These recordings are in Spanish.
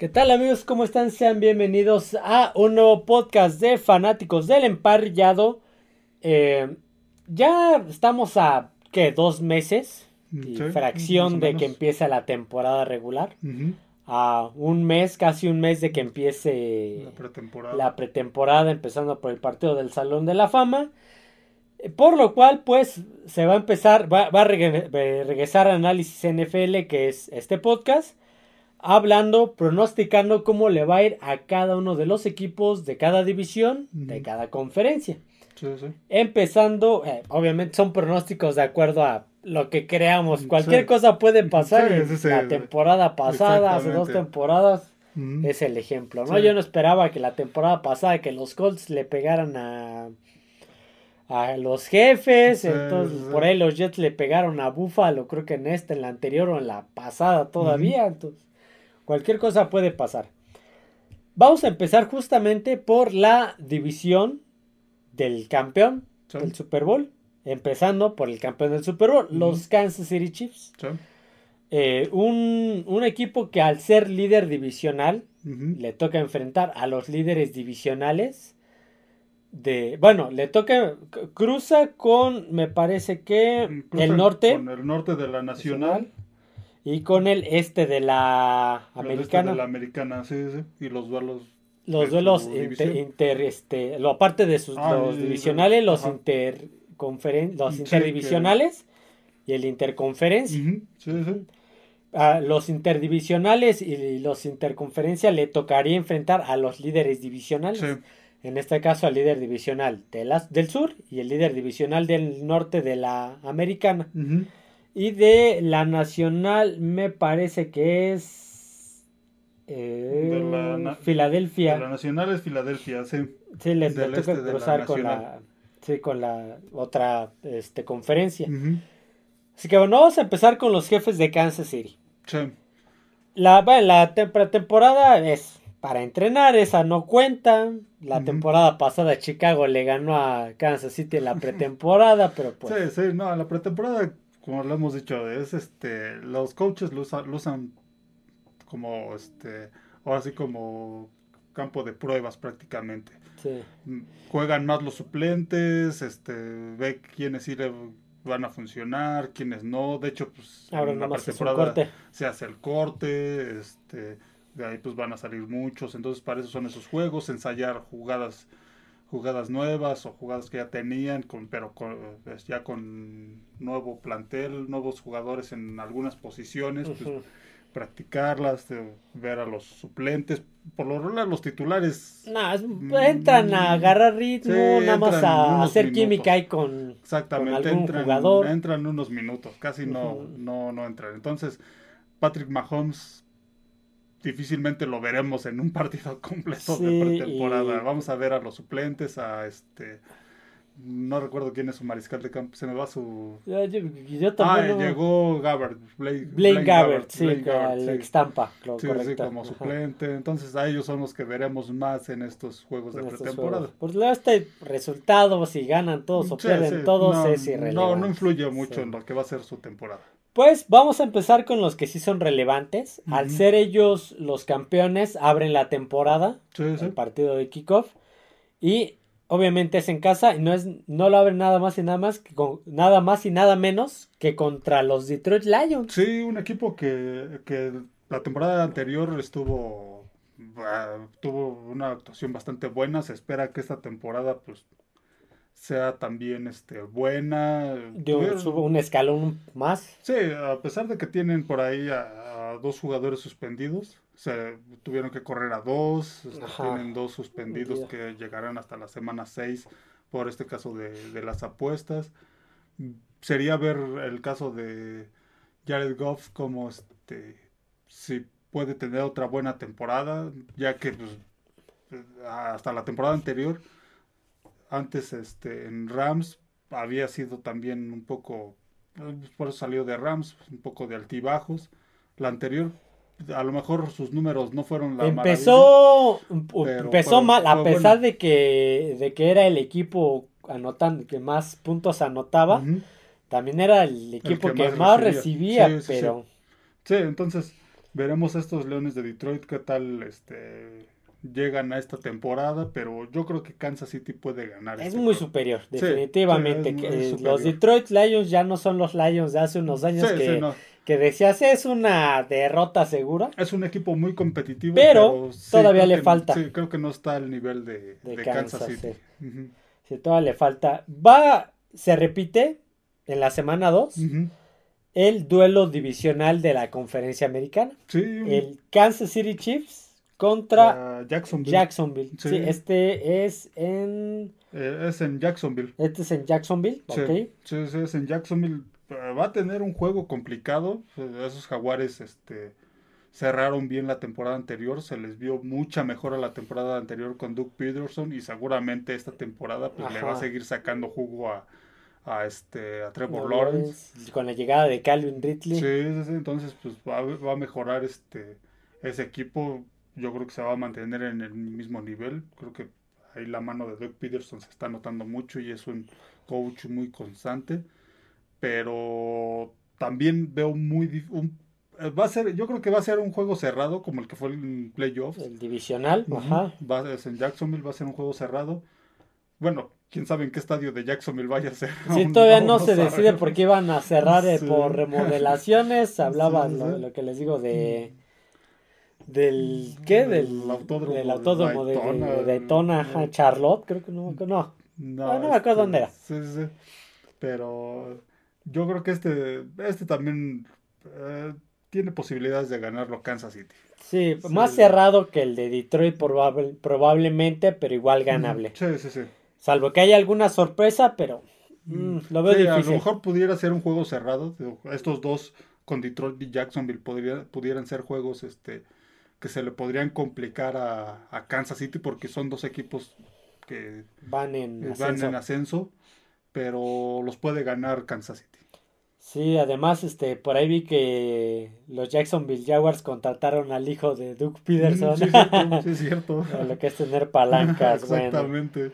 ¿Qué tal amigos? ¿Cómo están? Sean bienvenidos a un nuevo podcast de fanáticos del emparrillado. Eh, ya estamos a, ¿qué? Dos meses y Sí, fracción de que empiece la temporada regular. A un mes, casi un mes de que empiece La pretemporada. la pretemporada, empezando por el partido del Salón de la Fama. Por lo cual, pues, se va a empezar, va, va a reg- eh, regresar a Análisis NFL, que es este podcast, hablando, pronosticando cómo le va a ir a cada uno de los equipos de cada división, de cada conferencia. Sí, sí. Empezando, eh, obviamente son pronósticos de acuerdo a lo que creamos. Cualquier Sí. cosa puede pasar. La temporada pasada, hace dos temporadas, es el ejemplo, ¿no? Yo no esperaba que la temporada pasada que los Colts le pegaran a a los jefes, Sí, entonces sí. por ahí los Jets le pegaron a Buffalo, creo que en esta, en la anterior o en la pasada todavía, entonces cualquier cosa puede pasar. Vamos a empezar justamente por la división del campeón Sí. del Super Bowl, empezando por el campeón del Super Bowl, los Kansas City Chiefs. Sí. Eh, un, un equipo que al ser líder divisional le toca enfrentar a los líderes divisionales de bueno le toca cruza con me parece que Cruza el norte Con el norte de la nacional. Y con el este de la este americana de la americana, sí, sí. Y los duelos. los duelos inter, este lo aparte de sus Ah, los divisionales los interconferen los Sí, interdivisionales y el interconferencia. Sí, sí. a los interdivisionales y los interconferencia le tocaría enfrentar a los líderes divisionales. En este caso al líder divisional de las- del sur y el líder divisional del norte de la americana. Ujú. Y de la nacional me parece que es eh, De la Filadelfia. De la nacional es Filadelfia, sí. Sí, les toca este la cruzar con la, nacional. sí, con la otra este, conferencia. Así que bueno, vamos a empezar con los jefes de Kansas City. Sí. La, bueno, la tem- temporada es para entrenar, esa no cuenta. La temporada pasada Chicago le ganó a Kansas City en la pretemporada, pero pues Sí, sí, no, la pretemporada, como lo hemos dicho, es este, los coaches lo usan, lo usan como, este, ahora sí como campo de pruebas prácticamente. sí. Juegan más los suplentes, este, ve quiénes sí le van a funcionar, quiénes no. De hecho, pues Ahora en la corte. se hace el corte, este, de ahí pues van a salir muchos, entonces para eso son esos juegos, ensayar jugadas jugadas nuevas o jugadas que ya tenían, con, pero con, pues, ya con nuevo plantel, nuevos jugadores en algunas posiciones, pues, practicarlas, de ver a los suplentes, por lo regular los titulares es- entran a agarrar ritmo, Sí, nada más a hacer minutos. química ahí con... Exactamente, con algún entran, jugador. entran unos minutos, casi no, no, no entran. Entonces, Patrick Mahomes difícilmente lo veremos en un partido completo Sí, de pretemporada. y- Vamos a ver a los suplentes, a este no recuerdo quién es su mariscal de campo, se me va su Yo, yo- yo Ah, llegó Gabbard, Blake, Blaine Gabbert, sí, Blaine Gabbert, el sí. extampa, lo Sí, sí, correcto. como Ajá. suplente. Entonces, a ellos son los que veremos más en estos juegos de estos pretemporada. juegos. Pues luego este resultado, si ganan todos o pierden todos, no, es irrelevante. No, no influye mucho en lo que va a ser su temporada. Pues vamos a empezar con los que sí son relevantes. Al ser ellos los campeones, abren la temporada, Sí, sí. el partido de kickoff. Y obviamente es en casa y no es no lo abren nada más y nada más que con, nada más y nada menos que contra los Detroit Lions. Sí, un equipo que, que la temporada anterior estuvo ah, tuvo una actuación bastante buena. Se espera que esta temporada pues sea también este buena. De un, subo un escalón más. Sí, a pesar de que tienen por ahí a, a dos jugadores suspendidos, se tuvieron que correr a dos, este, tienen dos suspendidos que llegarán hasta la semana 6 por este caso de, de las apuestas. Sería ver el caso de Jared Goff como este si puede tener otra buena temporada, ya que pues, hasta la temporada anterior, antes este en Rams había sido también un poco eh, por eso salió de Rams, un poco de altibajos. La anterior, a lo mejor sus números no fueron la Empezó, Pero empezó mal, a pesar bueno. de que, de que era el equipo anotando, que más puntos anotaba, también era el equipo que que, más recibía. recibía, Sí, sí, sí. pero Sí, entonces Veremos estos Leones de Detroit qué tal este llegan a esta temporada, pero yo creo que Kansas City puede ganar. Es este muy juego. superior, definitivamente. sí, es muy- que, es eh, superior. los Detroit Lions ya no son los Lions de hace unos años Sí, que, no. que decías es una derrota segura. Es un equipo muy competitivo, Pero todavía le que- falta. Sí, creo que no está al nivel de, De de Kansas, Kansas, City. Si todavía le falta. Va, se repite en la semana 2 Ujú. el duelo divisional de la conferencia americana. Sí, El Kansas City Chiefs contra Jacksonville. Jacksonville. Sí. Sí, este es en. Eh, es en Jacksonville. Este es en Jacksonville, Sí, ok. sí, sí, es en Jacksonville. Eh, Va a tener un juego complicado. Eh, Esos jaguares este, cerraron bien la temporada anterior. Se les vio mucha mejor a la temporada anterior con Doug Peterson. Y seguramente esta temporada pues, le va a seguir sacando jugo a, a, este, a Trevor Lawrence. Con la llegada de Calvin Ridley. Sí, sí, sí, entonces pues va, a- va a mejorar este ese equipo. Yo creo que se va a mantener en el mismo nivel. Creo que ahí la mano de Doug Peterson se está notando mucho y es un coach muy constante. Pero también veo muy un- eh, va a ser, yo creo que va a ser un juego cerrado como el que fue en playoffs. El divisional, ajá. Va, es en Jacksonville va a ser un juego cerrado. Bueno, quién sabe en qué estadio de Jacksonville vaya a ser. Sí, Aún- todavía aún no se decide sabemos. por qué iban a cerrar eh, Sí. por remodelaciones. Hablaba Sí, sí, lo, que les digo de del ¿qué? Del, Del autódromo del de autódromo de, de- Daytona, de Daytona, ajá, el- Charlotte, creo que no, no. No, Ah, no me acuerdo dónde era. Sí, sí. Pero yo creo que este, este también eh, tiene posibilidades de ganarlo Kansas City. Sí, Sí. más cerrado que el de Detroit probable- probablemente, pero igual ganable. Sí, sí, sí. Salvo que haya alguna sorpresa, pero mm, lo veo Sí, a lo difícil. mejor pudiera ser un juego cerrado. Estos dos con Detroit y Jacksonville podría- pudieran ser juegos este, que se le podrían complicar a, a Kansas City porque son dos equipos que Van en van ascenso. en ascenso, pero los puede ganar Kansas City. Sí, además, este, por ahí vi que los Jacksonville Jaguars contrataron al hijo de Doug Peterson. Sí, es cierto. sí, cierto. Lo que es tener palancas, bueno. Exactamente.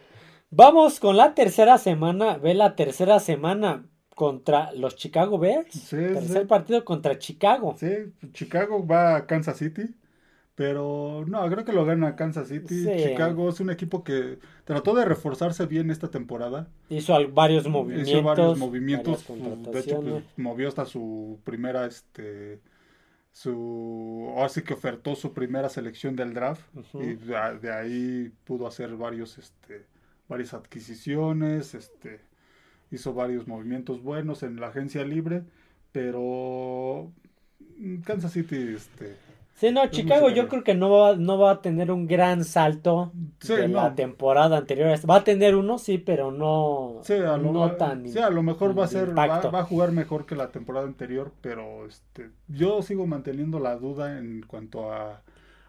Vamos con la tercera semana. Ve la tercera semana contra los Chicago Bears. Sí, Tercer sí. partido contra Chicago. Sí, Chicago va a Kansas City, pero no, creo que lo gana Kansas City. Sí. Chicago es un equipo que trató de reforzarse bien esta temporada. Hizo varios movimientos. Hizo varios movimientos, de hecho, pues, movió hasta su primera, este, su, ahora sí que ofertó su primera selección del draft y de, de ahí pudo hacer varios, este, varias adquisiciones, este, hizo varios movimientos buenos en la agencia libre, pero mm, Kansas City, este, Sí, no, Chicago yo creo que no va, no va a tener un gran salto Sí, de la temporada anterior. Va a tener uno, sí, pero no, Sí, a lo, no tan sí, a lo mejor va a ser, va, a jugar mejor que la temporada anterior, pero este, yo sigo manteniendo la duda en cuanto a,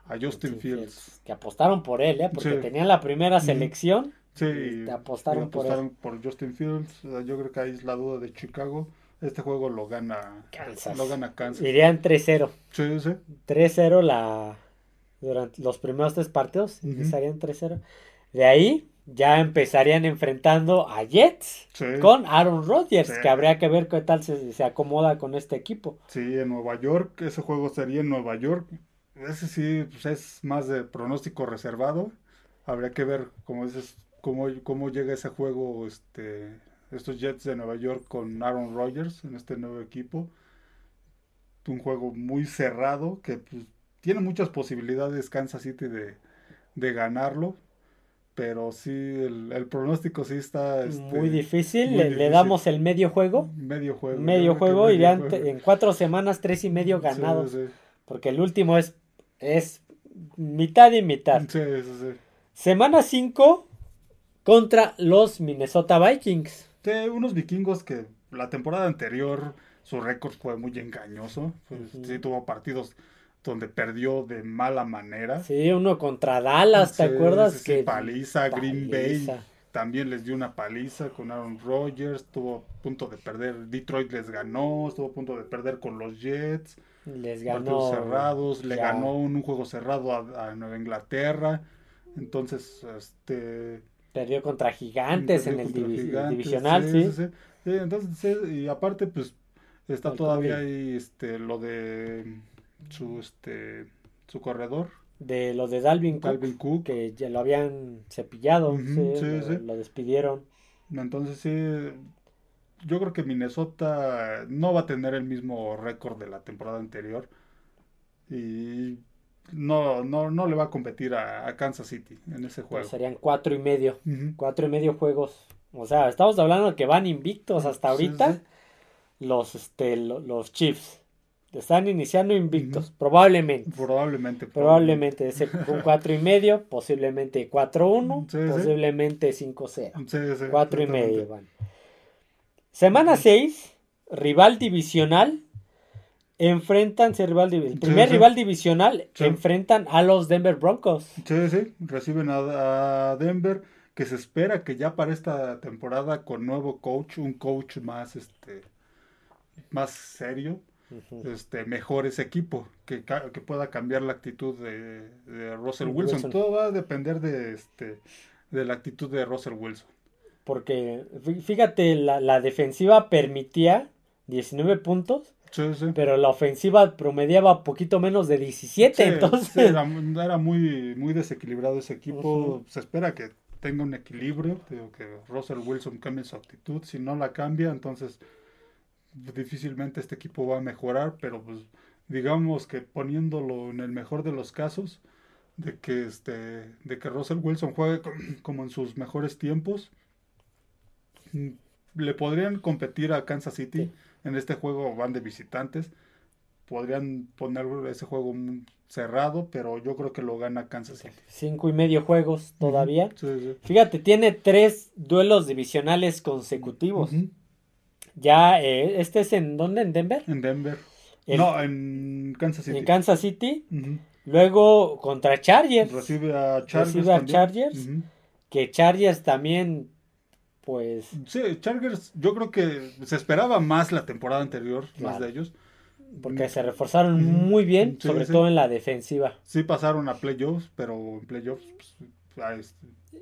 a Justin Sí, Fields. Que apostaron por él, ¿eh? Porque tenían la primera Ujú. selección. Sí, y y apostaron y por él. apostaron por Justin Fields. Yo creo que ahí es la duda de Chicago. Este juego lo gana Kansas. Lo gana Kansas. Irían 3-0. Sí, sí. 3-0 la durante los primeros tres partidos. Ujú. Empezarían 3-0. De ahí ya empezarían enfrentando a Jets Sí, con Aaron Rodgers, Sí. que habría que ver qué tal se, se acomoda con este equipo. sí, en Nueva York. Ese juego sería en Nueva York. Ese sí, pues es más de pronóstico reservado. Habría que ver cómo dices, cómo, cómo llega ese juego, este, estos Jets de Nueva York con Aaron Rodgers en este nuevo equipo. Un juego muy cerrado que pues, tiene muchas posibilidades Kansas City de, de ganarlo. Pero sí, el, el pronóstico sí está este, muy difícil. muy le, damos el medio juego. medio juego. Medio juego medio juego. te- en cuatro semanas tres y medio ganados. sí. Porque el último es, es mitad y mitad. Sí. Semana 5 contra los Minnesota Vikings. Sí, unos vikingos que la temporada anterior su récord fue muy engañoso. Pues. Sí, tuvo partidos donde perdió de mala manera. Sí, uno contra Dallas, ¿te Sí, acuerdas? sí, que paliza, Green Bay también les dio una paliza con Aaron Rodgers, estuvo a punto de perder, Detroit les ganó, estuvo a punto de perder con los Jets, Les partidos ganó. cerrados, le ganó un, un juego cerrado a, a Nueva Inglaterra, entonces, este... Perdió contra Gigantes perdió en el contra divi- Gigantes, divisional, sí. sí, sí. Sí, entonces, y aparte, pues, está El todavía ahí, este, lo de su este su corredor de lo de Dalvin, Dalvin Cook, que ya lo habían cepillado, sí, lo, sí. lo despidieron. Entonces sí, yo creo que Minnesota no va a tener el mismo récord de la temporada anterior y no, no, no le va a competir a, a Kansas City en ese Pues juego. serían cuatro y medio, Ujú. cuatro y medio juegos. O sea, estamos hablando de que van invictos hasta Sí, ahorita sí. los este lo- los Chiefs. Están iniciando invictos, probablemente. Probablemente. Probablemente ese un cuatro y medio, posiblemente 4-1, Sí, sí. posiblemente 5-0. Sí, sí, Cuatro y exactamente. medio van. Semana 6, rival divisional. Enfrentan, sí, rival el primer sí. rival divisional, Sí. enfrentan a los Denver Broncos. Sí, sí, reciben a, a Denver, que se espera que ya para esta temporada con nuevo coach, un coach más este más serio, este mejor ese equipo, que, que pueda cambiar la actitud de, de Russell Wilson. Wilson. Todo va a depender de este de la actitud de Russell Wilson. Porque fí- fíjate, la, la defensiva permitía 19 puntos, Sí, sí. pero la ofensiva promediaba poquito menos de 17. Sí, entonces, era, era muy, muy desequilibrado ese equipo. Se espera que tenga un equilibrio. Digo, que Russell Wilson cambie su actitud. Si no la cambia, entonces difícilmente este equipo va a mejorar. Pero pues digamos que poniéndolo en el mejor de los casos, de que este, de que Russell Wilson juegue co- como en sus mejores tiempos, mm, le podrían competir a Kansas City. Sí. En este juego van de visitantes. Podrían poner ese juego cerrado, pero yo creo que lo gana Kansas City. cinco y medio juegos todavía. Sí, sí. Fíjate, tiene tres duelos divisionales consecutivos. Ya, eh, este es en dónde? En Denver. En Denver. El- No, en Kansas City. En Kansas City. Luego contra Chargers. Recibe a Chargers. Recibe a. Chargers. Que Chargers también, pues, Sí, Chargers, yo creo que se esperaba más la temporada anterior, más de ellos. porque se reforzaron muy bien, Sí, sobre sí. todo en la defensiva. Sí pasaron a playoffs, pero en playoffs pues,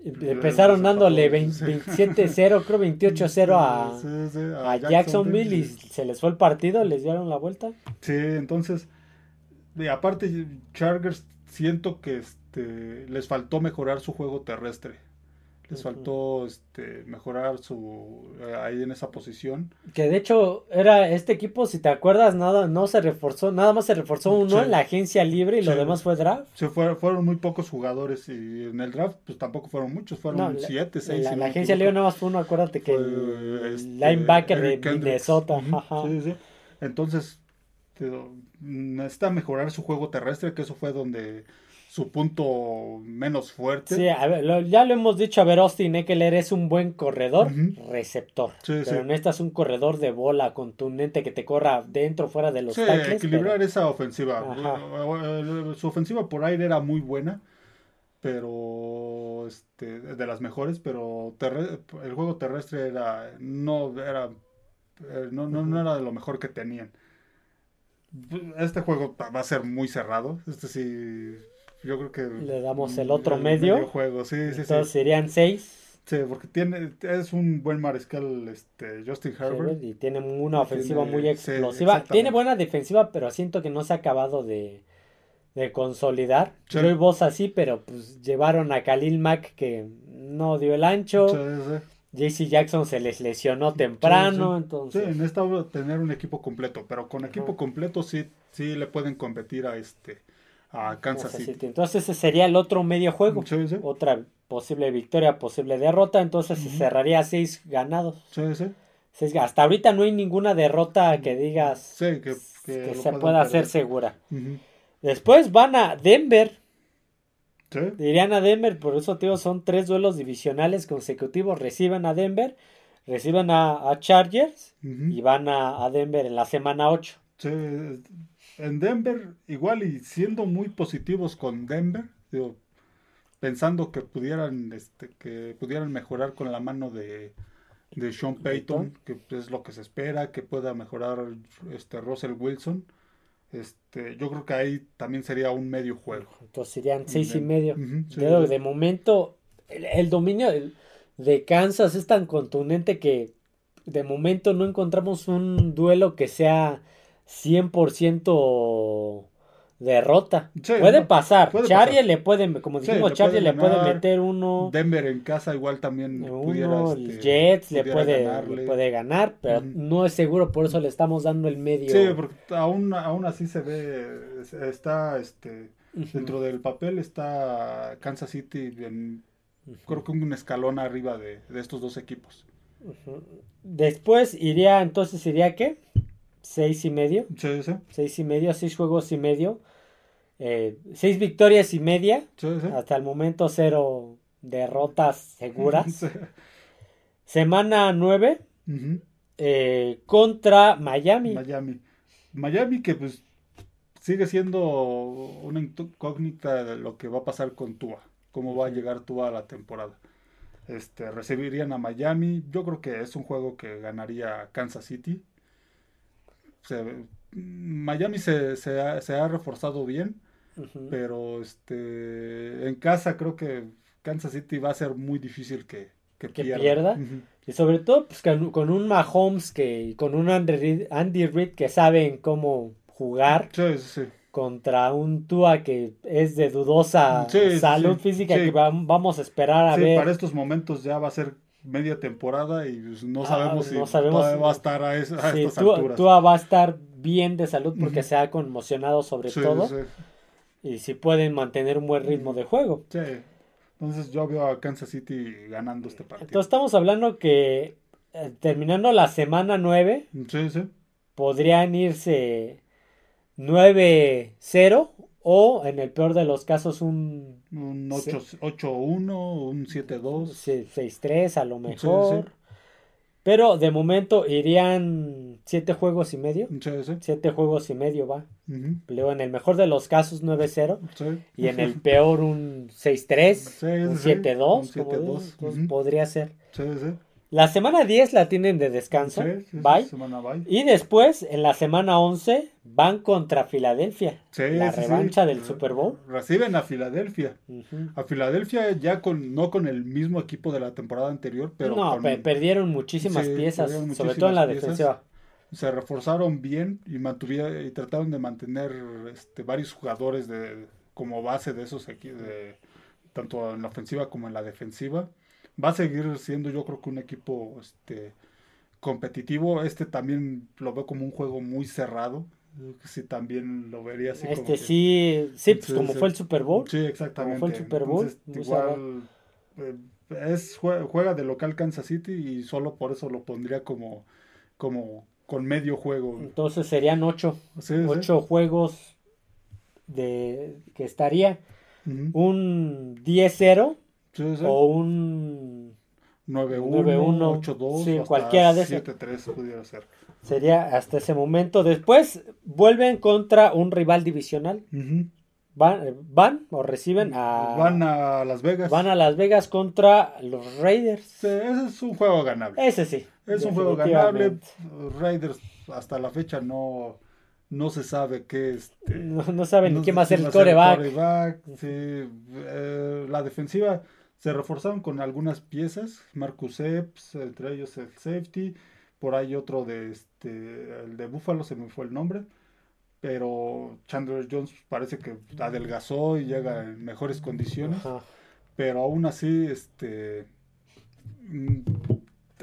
este, Empezaron se dándole pasó, 20 sí. 27-0, creo 28-0 a, Sí, sí, a Jacksonville y se les fue el partido, les dieron la vuelta. Sí, entonces, y aparte, Chargers siento que este, les faltó mejorar su juego terrestre. Les faltó este, mejorar su eh, ahí en esa posición. Que de hecho era este equipo, si te acuerdas, nada, no se reforzó, nada más se reforzó uno Sí. en la agencia libre y lo Sí. demás fue draft. Se fue- fueron muy pocos jugadores y en el draft pues tampoco fueron muchos, fueron No, siete, seis. la, si la agencia libre nada más fue uno, acuérdate que Fue, el este, linebacker de Kendricks. Minnesota. Sí, sí. Entonces, necesita mejorar su juego terrestre, que eso fue donde su punto menos fuerte. Sí, a ver, lo- ya lo hemos dicho, a ver, Austin Eckler es un buen corredor, receptor. Sí, pero sí. necesitas un corredor de bola contundente que te corra dentro, fuera de los Sí, tackles. equilibrar pero- esa ofensiva. Ajá. Su ofensiva por aire era muy buena, pero este, de las mejores, pero terre- el juego terrestre era no era eh, no, no, no era de lo mejor que tenían. Este juego va a ser muy cerrado. Este sí, yo creo que Le damos el otro medio. juego, sí, sí, Entonces sí. serían seis. Sí, porque tiene es un buen mariscal este Justin Herbert. Y tiene una ofensiva Tiene- muy sí, explosiva. tiene buena defensiva, pero siento que no se ha acabado de, de consolidar. Sí. Joey Bosa sí, pero pues llevaron a Khalil Mack que no dio el ancho. Sí, sí. JC Jackson se les lesionó temprano, Sí, entonces. necesita tener un equipo completo, pero con equipo completo sí, sí le pueden competir a este a Kansas City. City. Entonces ese sería el otro medio juego. Sí, sí, Otra posible victoria, posible derrota. Entonces se cerraría a seis ganados. sí, sí. Seis hasta ahorita no hay ninguna derrota que digas Sí, que, que, que lo se pueda hacer segura. Después van a Denver. Sí, Irían a Denver, por eso digo, son tres duelos divisionales consecutivos. Reciben a Denver, reciben a, a Chargers y van a, a Denver en la semana 8. Sí, En Denver, igual y siendo muy positivos con Denver, digo, pensando que pudieran, este, que pudieran mejorar con la mano de, de Sean Payton, que es lo que se espera, que pueda mejorar este Russell Wilson. Este, yo creo que ahí también sería un medio juego. Entonces irían seis y medio. Sí. de momento el, el dominio de Kansas es tan contundente que de momento no encontramos un duelo que sea 100% derrota. Sí, puede no, pasar. puede Charlie pasar. le puede, como dijimos, Charlie le puede meter uno, Denver en casa igual también pudiera, uno este, el Jets le pudiera puede, le puede ganar, pero no es seguro, por eso le estamos dando el medio. Sí, porque aún, aún así se ve, es- está este dentro del papel está Kansas City en, creo que un escalón arriba de, de estos dos equipos. Después iría, entonces iría ¿qué? Seis y medio. Sí, sí, Seis y medio, seis juegos y medio. eh, seis victorias y media. sí. Hasta el momento cero derrotas seguras. Semana 9 Ujú. contra Miami. Miami. Miami que pues sigue siendo una incógnita de lo que va a pasar con Tua, cómo va a llegar Tua a la temporada. Este, recibirían a Miami. Yo creo que es un juego que ganaría Kansas City. Se- Miami se, se ha, se ha reforzado bien, pero este, en casa creo que Kansas City va a ser muy difícil que, que ¿Que pierda. Y sobre todo pues, con, con un Mahomes que, y con un Andy Reid, Andy Reid que saben cómo jugar Sí, sí, sí. contra un Tua que es de dudosa salud física que vam- vamos a esperar a ver. para estos momentos ya va a ser media temporada y pues, no Ah, sabemos si no sabemos va a estar a, es- a Sí, estas Tua, alturas. Tua va a estar bien de salud porque se ha conmocionado sobre Sí, todo sí, y si pueden mantener un buen ritmo de juego. sí. Entonces yo veo a Kansas City ganando este partido. Entonces estamos hablando que eh, terminando la semana 9 sí, sí. podrían irse 9-0 o en el peor de los casos un Un Sí. 8 8-1, un 7-2. 6-3 a lo mejor. Pero de momento irían 7 juegos y medio. Sí, sí. 7 juegos y medio va. Ujú, Luego en el mejor de los casos 9-0 sí. y en el peor un 6-3, Sí, un sí, 7-2, un como 7-2, dices, entonces ujú. podría ser. La semana 10 la tienen de descanso, Sí, sí, sí, bye. semana bye. Y después, en la semana 11, van contra Filadelfia. Sí, la revancha del Super Bowl. Reciben a Filadelfia. A Filadelfia ya con no con el mismo equipo de la temporada anterior, pero no, con- pe- perdieron muchísimas piezas, perdieron sobre todo en la piezas. defensiva. se reforzaron bien y mantuvieron y trataron de mantener este, varios jugadores de como base de esos equipos tanto en la ofensiva como en la defensiva va a seguir siendo yo creo que un equipo este competitivo. Este también lo veo como un juego muy cerrado. Sí también lo vería así como Este que- sí, sí, pues como fue el Super Bowl. sí exactamente. Fue el Super Bowl, Entonces, muy igual eh, es jue- juega de local Kansas City y solo por eso lo pondría como como con medio juego. Entonces serían ocho, Sí, sí. ocho juegos de que estaría. Un 10-0 Sí, sí. o un 9-1, 9-1, 8-2, sí, cualquiera de esos. 7-3 pudiera ser. sería hasta ese momento. Después vuelven contra un rival divisional. Van, van o reciben a Van a Las Vegas. van a Las Vegas contra los Raiders. Sí, ese es un juego ganable. Ese sí. es un juego ganable. Raiders hasta la fecha no, no se sabe qué este, No, no saben ni no quién va a ser el coreback. sí, eh, la defensiva se reforzaron con algunas piezas. Marcus Epps, entre ellos el safety. Por ahí otro de este, el de Buffalo, se me fue el nombre. Pero Chandler Jones parece que adelgazó y llega en mejores condiciones. Ajá. Pero aún así, este. mm,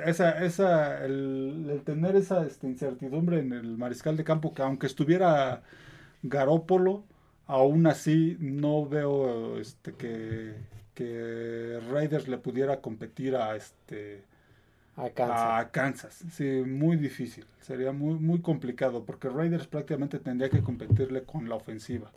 Esa, esa, el, el tener esa este, incertidumbre en el mariscal de campo, que aunque estuviera Garópolo, aún así no veo este, que, que Raiders le pudiera competir a este A Kansas. a Kansas. Sí, muy difícil. Sería muy, muy complicado porque Raiders prácticamente tendría que competirle con la ofensiva.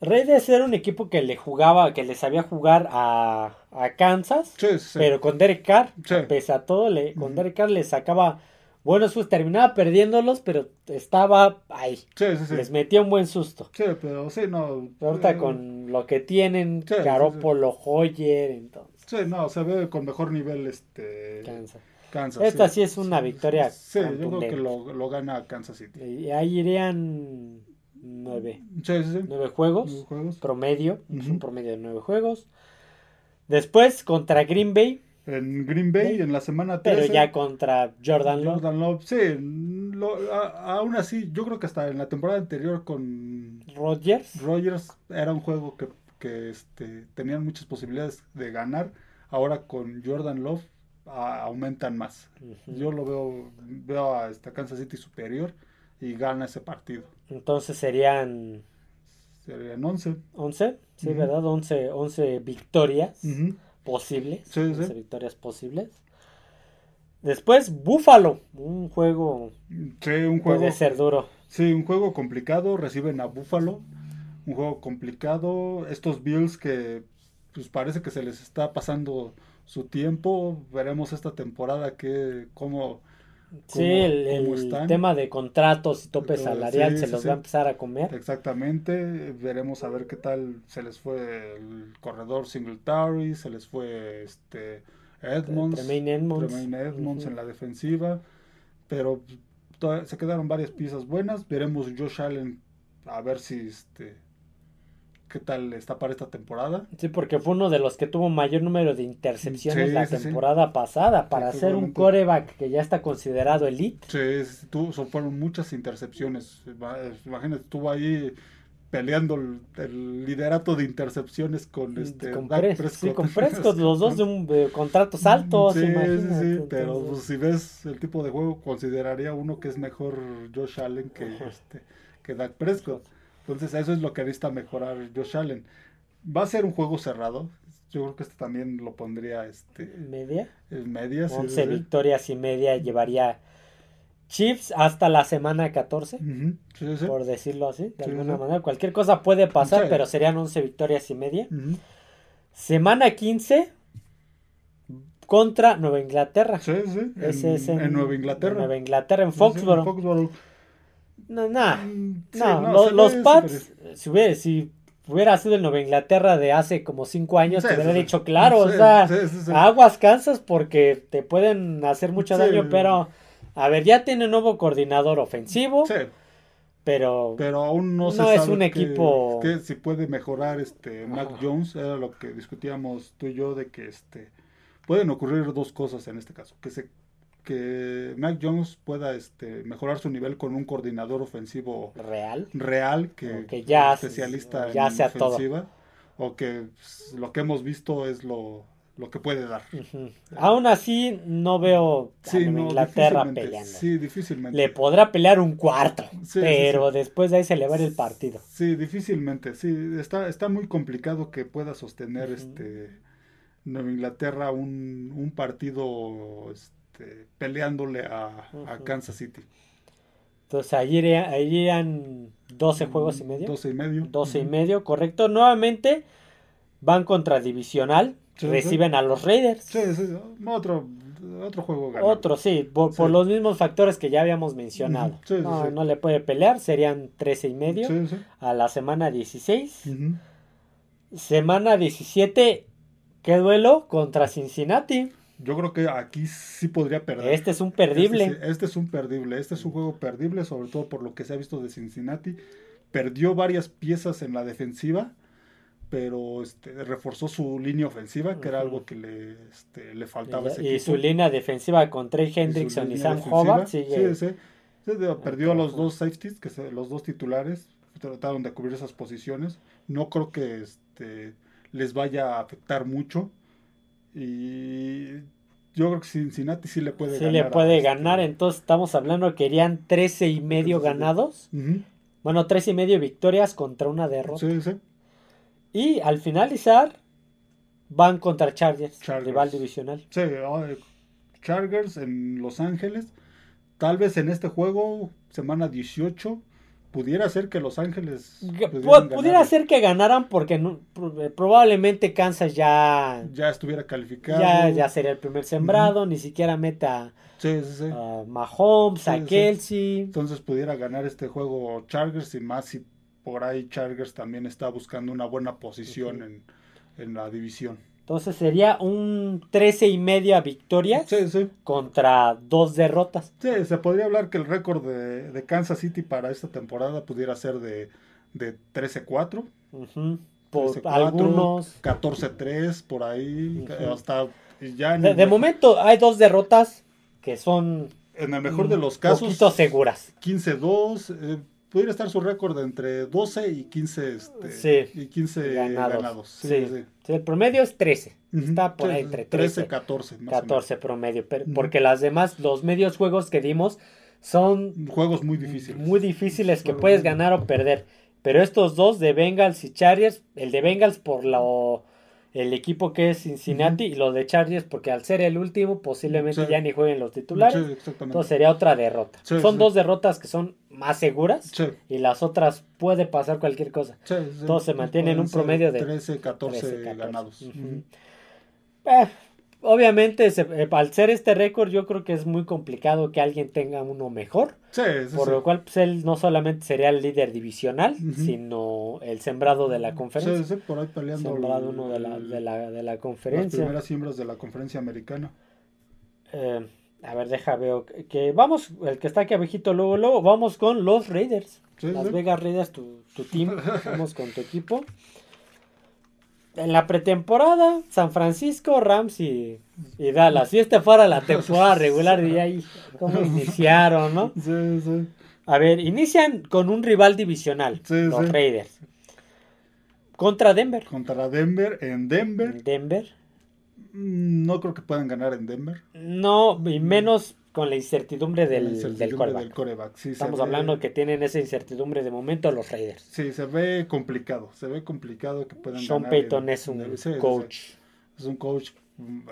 Raiders era un equipo que le jugaba, que le sabía jugar a, a Kansas, Sí, sí. pero con Derek Carr, Sí. pese a todo, le, con. Derek Carr le sacaba buenos sustos, terminaba perdiéndolos, pero estaba ahí, Sí, sí, sí. les metía un buen susto. Sí, pero sí, no. Ahorita eh, con lo que tienen, Sí, sí, sí. Garoppolo, Hoyer, entonces, Sí, no, se ve con mejor nivel este Kansas. Kansas. Esta sí es una victoria Sí, yo creo que lo, lo gana Kansas City. Y ahí irían nueve, Sí, sí, sí. nueve juegos, Nueve juegos. promedio, es un promedio de nueve juegos. Después contra Green Bay, En Green Bay, en la semana 13. pero ya contra Jordan Love. Jordan Love, sí, lo- a- aún así, yo creo que hasta en la temporada anterior con Rodgers. Rogers era un juego que, que, este, tenían muchas posibilidades de ganar. Ahora con Jordan Love a- aumentan más. Yo lo veo, veo a esta Kansas City superior y gana ese partido. Entonces serían Serían 11. 11, sí. ¿verdad? 11, 11 victorias Ujú. Posibles. Sí, sí. 11 victorias posibles. Después, Buffalo, un juego Sí, un juego. puede ser duro. Sí, un juego complicado. Reciben a Buffalo. Un juego complicado. Estos Bills que pues parece que se les está pasando su tiempo. Veremos esta temporada que cómo, Sí, el, el tema de contratos y tope Sí, salarial se sí, los sí. va a empezar a comer. Exactamente, veremos a ver qué tal se les fue el corredor Singletary, se les fue este Edmonds, Tremaine Edmonds. Tremaine Edmonds Ujú. en la defensiva, pero se quedaron varias piezas buenas, veremos Josh Allen a ver si este qué tal está para esta temporada. Sí, porque fue uno de los que tuvo mayor número de intercepciones Sí, la sí, sí. temporada pasada. Para ser un coreback que ya está considerado elite. Sí, es- tu- son- fueron muchas intercepciones. Imagínate, estuvo ahí peleando el, el liderato de intercepciones con este con, Dak Pres- Prescott. sí, con Prescott, los dos de, un, de contratos altos, Sí, sí, imagínate, sí, pero pues, si ves el tipo de juego, consideraría uno que es mejor Josh Allen que, este, que Dak Prescott. Entonces, eso es lo que necesita mejorar Josh Allen. Va a ser un juego cerrado. Yo creo que este también lo pondría este, media. en medias. 11 victorias y media llevaría Chiefs hasta la semana 14, Ujú, sí, sí. por decirlo así, de alguna manera. Cualquier cosa puede pasar, pero serían 11 victorias y media. Semana 15 contra Nueva Inglaterra. Sí, sí, Ese en, es en, en Nueva Inglaterra. en Nueva Inglaterra, en Foxborough. en Foxborough. No, sí, no, no, los ve Pats, si hubiera, si hubiera sido el Nueva Inglaterra de hace como 5 años, Sí, te sí, hubiera sí. dicho, claro, o sea, aguas Kansas porque te pueden hacer mucho daño, pero, a ver, ya tiene nuevo coordinador ofensivo, pero, pero aún no se No es sabe un que- equipo- que si puede mejorar este Mac. Jones, era lo que discutíamos tú y yo de que este pueden ocurrir dos cosas en este caso, que se que Mac Jones pueda este mejorar su nivel con un coordinador ofensivo real. real que, ya- especialista ya en sea todo. o que pues, lo que hemos visto es lo, lo que puede dar. Ujú. Aún así, no veo a Sí, no, Inglaterra peleando. Sí, difícilmente. Le podrá pelear un cuarto, Sí, pero sí. después de ahí se le va a ir el partido. Sí, difícilmente, sí, está, está muy complicado que pueda sostener este Nueva Inglaterra un, un partido este, peleándole a. Kansas City. Entonces, ahí irían, ahí irían 12 juegos y medio. 12 y medio. 12 y medio, correcto. Nuevamente van contra divisional, Sí, reciben a los Raiders. Sí, sí, otro, otro juego ganado. Otro, sí, por, los mismos factores que ya habíamos mencionado. No, le puede pelear, serían 13 y medio a la semana 16. Ujú. Semana 17, ¿qué duelo? Contra Cincinnati. Yo creo que aquí sí podría perder. Este es un perdible. Este, este es un perdible. Este es un juego perdible, sobre todo por lo que se ha visto de Cincinnati. Perdió varias piezas en la defensiva, pero este, reforzó su línea ofensiva, que era algo que le, este, le faltaba a ese Y, y equipo. su línea defensiva con Trey Y Hendrickson y, Sam. Hobart sigue. Sí, sí. Sí, perdió a los dos safeties, que se- los dos titulares, trataron de cubrir esas posiciones. No creo que este, les vaya a afectar mucho. Y yo creo que Cincinnati sí le puede Sí ganar. le a puede este- ganar, entonces estamos hablando que irían 13 y medio Entonces, ganados. Bueno, 13 y medio victorias contra una derrota. Sí, sí. Y al finalizar, van contra Chargers, Chargers. rival divisional. Sí, Chargers en Los Ángeles. Tal vez en este juego, semana 18, pudiera ser que Los Ángeles. Pudiera ganar. ser que ganaran porque no- pro- probablemente Kansas ya, Ya estuviera calificado. ya, ya sería el primer sembrado, ni siquiera meta Sí, sí, sí. a Mahomes, a. Kelsey. Entonces pudiera ganar este juego Chargers y más si por ahí Chargers también está buscando una buena posición en, en la división. Entonces sería un 13 y media victorias Sí, sí. contra dos derrotas. Sí, se podría hablar que el récord de, de Kansas City para esta temporada pudiera ser de, de 13-4. Ujú. Por 13-4, algunos. 14-3 por ahí, Ujú. hasta y ya en De, el de momento hay dos derrotas que son en el mejor de los casos, poquito seguras. 15-2. eh, pudiera estar su récord entre 12 y 15, este, Sí. y 15 Ganados. ganados. Sí. El promedio es 13. Ujú. Está por ahí entre 13, 13, 14. más o 14 promedio. pero- porque las demás, los medios juegos que dimos son. Juegos muy difíciles. muy difíciles que puedes ganar o perder. Pero estos dos de Bengals y Chargers, el de Bengals por lo, el equipo que es Cincinnati y lo de Chargers porque al ser el último posiblemente Sí. ya ni jueguen los titulares. Sí, exactamente. Entonces sería otra derrota. Sí, son dos derrotas que son más seguras y las otras puede pasar cualquier cosa. sí, sí. Todos se mantienen en un promedio de 13, 14 13, 14. ganados. Eh, obviamente, se- eh, al ser este récord, yo creo que es muy complicado que alguien tenga uno mejor. Sí, sí, Por sí. lo cual, pues, él no solamente sería el líder divisional, sino el sembrado de la conferencia. Sí, sí, por ahí peleando. sembrado el- uno de la, de la, de la Las conferencia. primeras siembras de la conferencia americana. Eh, a ver, deja, veo que, que vamos, el que está aquí abajito, luego, luego, vamos con los Raiders. Las. Vegas Raiders, tu, tu team, vamos con tu equipo. En la pretemporada, San Francisco, Rams y, y Dallas. Si este fuera la temporada regular, diría ahí cómo iniciaron, ¿no? Sí, sí. A ver, inician con un rival divisional, Sí, los. Raiders. Contra Denver. Contra Denver, en Denver. Denver. mm, No creo que puedan ganar en Denver. No, y menos con la incertidumbre del, La del quarterback. del quarterback. Sí, Estamos ve- hablando que tienen esa incertidumbre de momento los Raiders. Sí, se ve complicado. Se ve complicado que puedan Sean ganar. Payton es un el- sí, coach. Es un coach.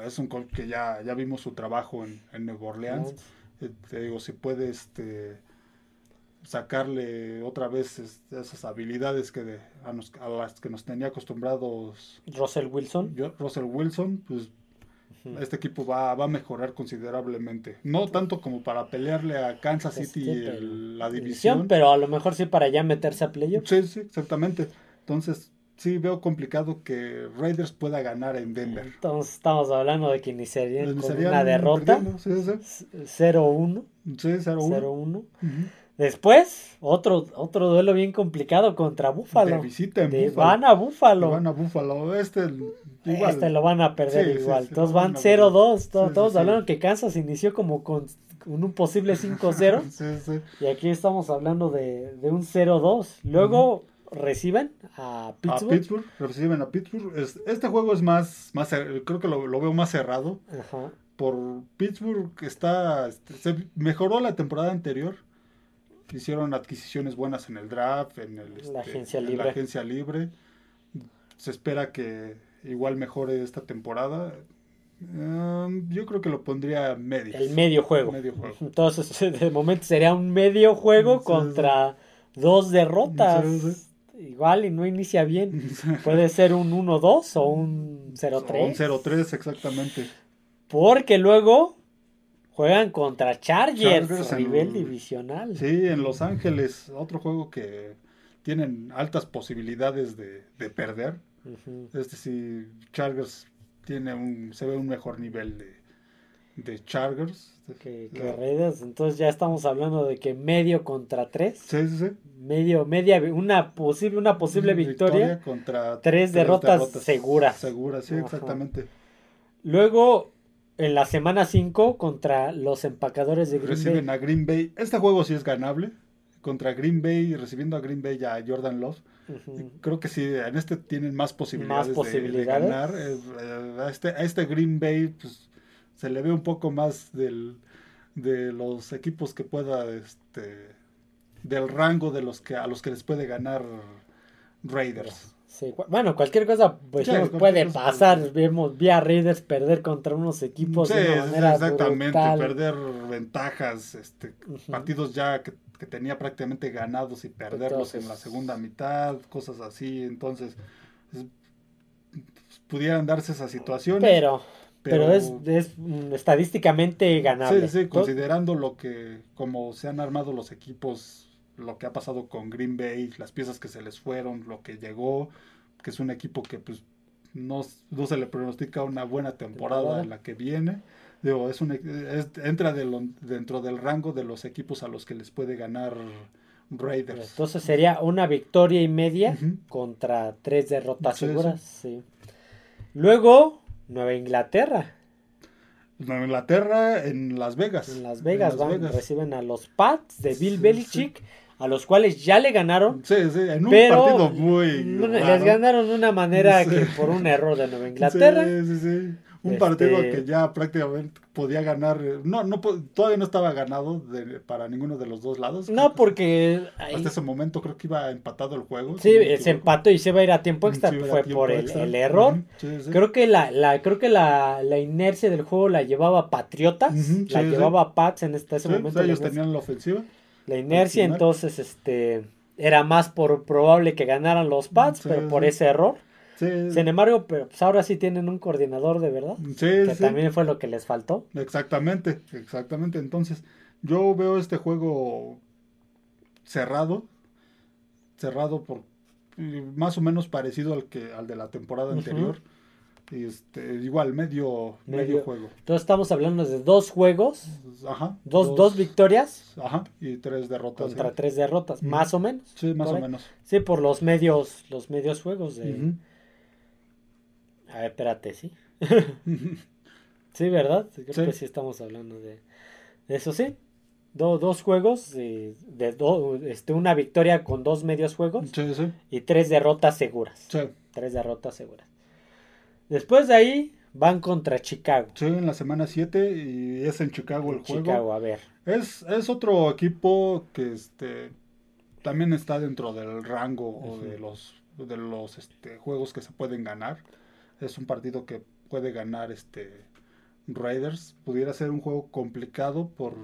Es un coach que ya, ya vimos su trabajo en, en Nueva Orleans. Eh, Te digo, si puede este, sacarle otra vez este, esas habilidades que de- a, nos- a las que nos tenía acostumbrados Russell Wilson. yo- Russell Wilson, pues. Este equipo va, va a mejorar considerablemente. No tanto como para pelearle a Kansas City Este, el- la división. pero a lo mejor sí para ya meterse a playoff. Sí, sí, exactamente. Entonces, sí veo complicado que Raiders pueda ganar en Denver. Entonces estamos hablando de que iniciarían con Iniciarían una derrota. perdiendo, Sí, sí. 0-1. Sí, 0-1. 0-1. Después, otro, otro duelo bien complicado contra Búfalo. De visita en De-. Van a Búfalo. Van a Búfalo. Este, igual. Este lo van a perder Sí, igual. sí, lo van van a 0-2. perder. Todos sí. hablando que Kansas inició como con un posible 5-0. Sí, sí. y aquí estamos hablando de, de un 0-2. Luego reciben a Pittsburgh. A Pittsburgh, reciben a Pittsburgh. Es- Este juego es más, más creo que lo, lo veo más cerrado. Ajá. Por Pittsburgh está, este, se mejoró la temporada anterior. Hicieron adquisiciones buenas en el draft, en, el, este, agencia en libre. la agencia libre. Se espera que igual mejore esta temporada. Um, yo creo que lo pondría medio. El medio juego. Medio juego. Entonces, de momento sería un medio juego Sí, contra dos derrotas. Sí, Igual y no inicia bien. Puede ser un 1-2 o un 0-3. Un 0-3, exactamente. Porque luego juegan contra Chargers, Chargers en- nivel divisional. Sí, en Los Ángeles, otro juego que tienen altas posibilidades de, de perder. Este sí, Chargers tiene un, se ve un mejor nivel de, de Chargers. Que, que Raiders. Entonces ya estamos hablando de que medio contra tres. Sí, sí, sí. Medio, media, una posible, una posible victoria. contra tres derrotas seguras. Seguras, sí, Ajá. exactamente. Luego, en la semana 5, contra los empacadores de Green Reciben Bay. a Green Bay. Este juego sí es ganable. Contra Green Bay, recibiendo a Green Bay y a Jordan Love. Creo que sí, en este tienen más posibilidades, de- ganar. Eh, a, este, a este Green Bay pues, se le ve un poco más del, de los equipos que pueda, este, del rango de los que a los que les puede ganar Raiders. Sí, bueno, cualquier cosa pues, Sí, puede cosa pasar. puede- Vemos vi a Raiders perder contra unos equipos Sí, de una manera exactamente, brutal. perder ventajas, este, partidos ya que, que tenía prácticamente ganados y perderlos en la segunda mitad, cosas así, entonces es- pudieran darse esas situaciones. Pero, pero, es, es, mm, estadísticamente ganable. Sí, sí, considerando lo que, como se han armado los equipos, lo que ha pasado con Green Bay, las piezas que se les fueron, lo que llegó, que es un equipo que pues no, no se le pronostica una buena temporada Temporada. en la que viene. Digo, es un, es- entra de lo- dentro del rango de los equipos a los que les puede ganar Raiders. Entonces sería una victoria y media contra tres derrotas Sí, seguras. sí. Luego, Nueva Inglaterra. Nueva Inglaterra en Las Vegas. En Las Vegas, van, reciben a los Pats de Bill Belichick, a los cuales ya le ganaron. Sí, sí, en un partido muy. Les ganaron de una manera que por un error de Nueva Inglaterra. Sí, sí, sí. Un partido este que ya prácticamente podía ganar. No, no todavía no estaba ganado para ninguno de los dos lados. No, porque. Hasta ese momento creo que iba empatado el juego. Sí, se empató y se iba a ir a tiempo extra. fue por el, error. Creo que la, la, creo que la, la, inercia del juego la llevaba Patriotas. la llevaba Pats en este, ese momento. ellos tenían la ofensiva. La inercia, entonces, este. Era más por probable que ganaran los Pats, pero por ese error. Sin embargo, pero pues ahora sí tienen un coordinador de verdad. que también fue lo que les faltó. Exactamente, exactamente. Entonces, yo veo este juego cerrado, cerrado por más o menos parecido al que al de la temporada anterior. Este, igual, medio, medio, juego. Entonces estamos hablando de dos juegos. Ajá. Dos, dos, victorias. Ajá. Y tres derrotas. Contra tres derrotas, más o menos. Sí, más o menos. Sí, por los medios, los medios juegos de, a ver, espérate, ¿sí? sí, ¿verdad? Creo que sí estamos hablando de, eso, sí. dos juegos, de, este, una victoria con dos medios juegos sí, sí. y tres derrotas seguras. Tres derrotas seguras. Después de ahí van contra Chicago. Sí, en la semana 7 y es en Chicago el juego. Chicago, a ver. Es, es otro equipo que este también está dentro del rango de los de los este, juegos que se pueden ganar es un partido que puede ganar este Raiders. Pudiera ser un juego complicado por,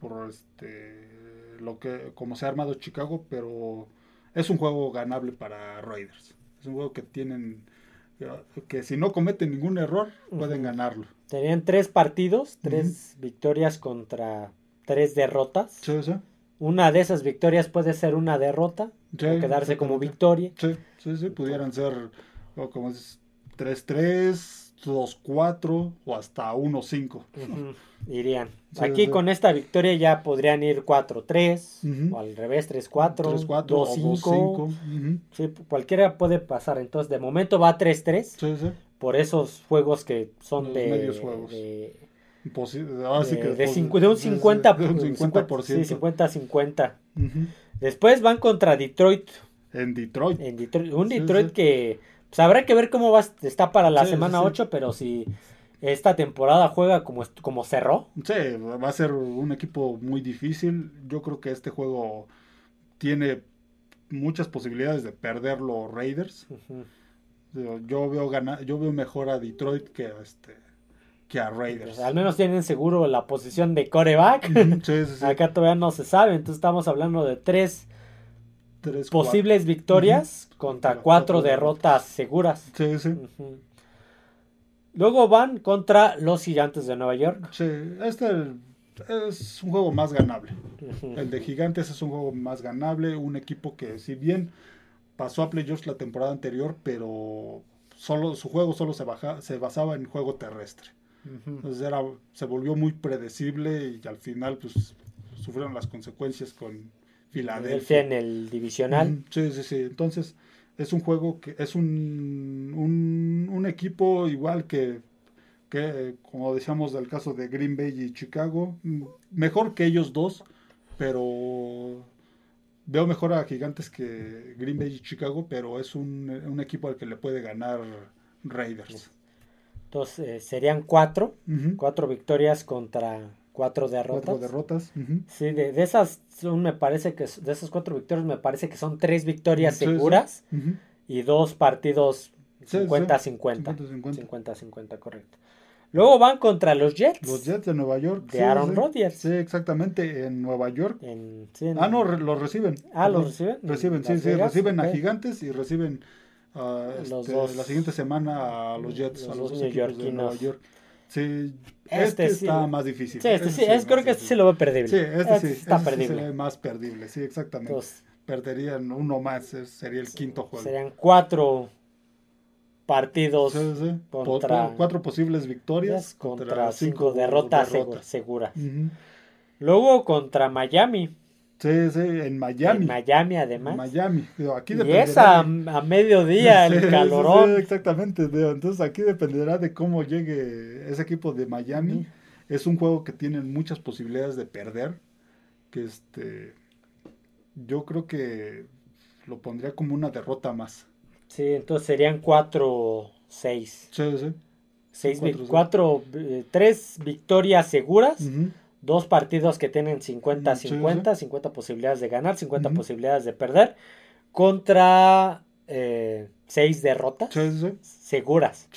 por este lo que como se ha armado Chicago, pero es un juego ganable para Raiders. Es un juego que tienen que si no cometen ningún error pueden ganarlo. Tenían tres partidos, tres victorias contra tres derrotas. Sí, sí. Una de esas victorias puede ser una derrota, o quedarse como victoria. Sí, sí, sí, pudieran ser como 3-3, 2-4 o hasta 1-5. Irían. Aquí con esta victoria ya podrían ir 4-3 o al revés 3-4, 2-5. Sí, cualquiera puede pasar. Entonces, de momento va 3-3 sí, sí. por esos juegos que son de, medios juegos. de, de, de, un 50, de un 50%. Sí, 50-50. Después van contra Detroit. En Detroit. En Detroit. Un Detroit que pues habrá que ver cómo va, está para la semana 8, pero si esta temporada juega como, como cerró. Sí, va a ser un equipo muy difícil. Yo creo que este juego tiene muchas posibilidades de perder los Raiders. Yo veo ganar, yo veo mejor a Detroit que a este que a Raiders. al menos tienen seguro la posición de coreback. Acá todavía no se sabe, entonces estamos hablando de tres posibles victorias contra cuatro, derrotas seguras. Sí, sí. Luego van contra los Gigantes de Nueva York. Sí, este es un juego más ganable. El de Gigantes es un juego más ganable, un equipo que si bien pasó a playoffs la temporada anterior, pero solo su juego solo se, baja, se basaba en juego terrestre. Entonces era, se volvió muy predecible y al final pues sufrieron las consecuencias con Filadelfia. en el divisional. Sí, sí, sí. Entonces, es un juego que es un, un, equipo igual que, que, como decíamos del caso de Green Bay y Chicago, mejor que ellos dos, pero veo mejor a Gigantes que Green Bay y Chicago, pero es un, un equipo al que le puede ganar Raiders. Entonces, eh, serían cuatro, cuatro victorias contra cuatro derrotas. Cuatro derrotas. Sí, de, esas me parece que de esas cuatro victorias me parece que son tres victorias seguras y dos partidos 50-50. 50-50, correcto. Luego van contra los Jets. Los Jets de Nueva York. De Aaron Rodgers. Sí, exactamente, en Nueva York. En, ah, no, los reciben. Ah, los reciben. Reciben, sí, sí, reciben a Gigantes y reciben uh, este, la siguiente semana a los Jets, a los, los de Nueva York. Sí, este, este está más difícil. Sí, este, sí, es, creo que este sí lo veo perdible. Sí, este, sí, está perdible. más perdible, sí, exactamente. Perderían uno más, sería el quinto juego. Serían cuatro partidos contra cuatro posibles victorias contra, cinco, derrotas, seguras. Luego contra Miami. Sí, sí, en Miami. En Miami, además. Miami. Aquí y es a, a mediodía el calorón. Sí, exactamente. Entonces aquí dependerá de cómo llegue ese equipo de Miami. Es un juego que tiene muchas posibilidades de perder. Que este. Yo creo que lo pondría como una derrota más. Sí, entonces serían 4-6. Sí, sí. Seis, cuatro, eh, tres victorias seguras, dos partidos que tienen 50-50, 50 posibilidades de ganar, 50 posibilidades de perder, contra eh, seis derrotas seguras.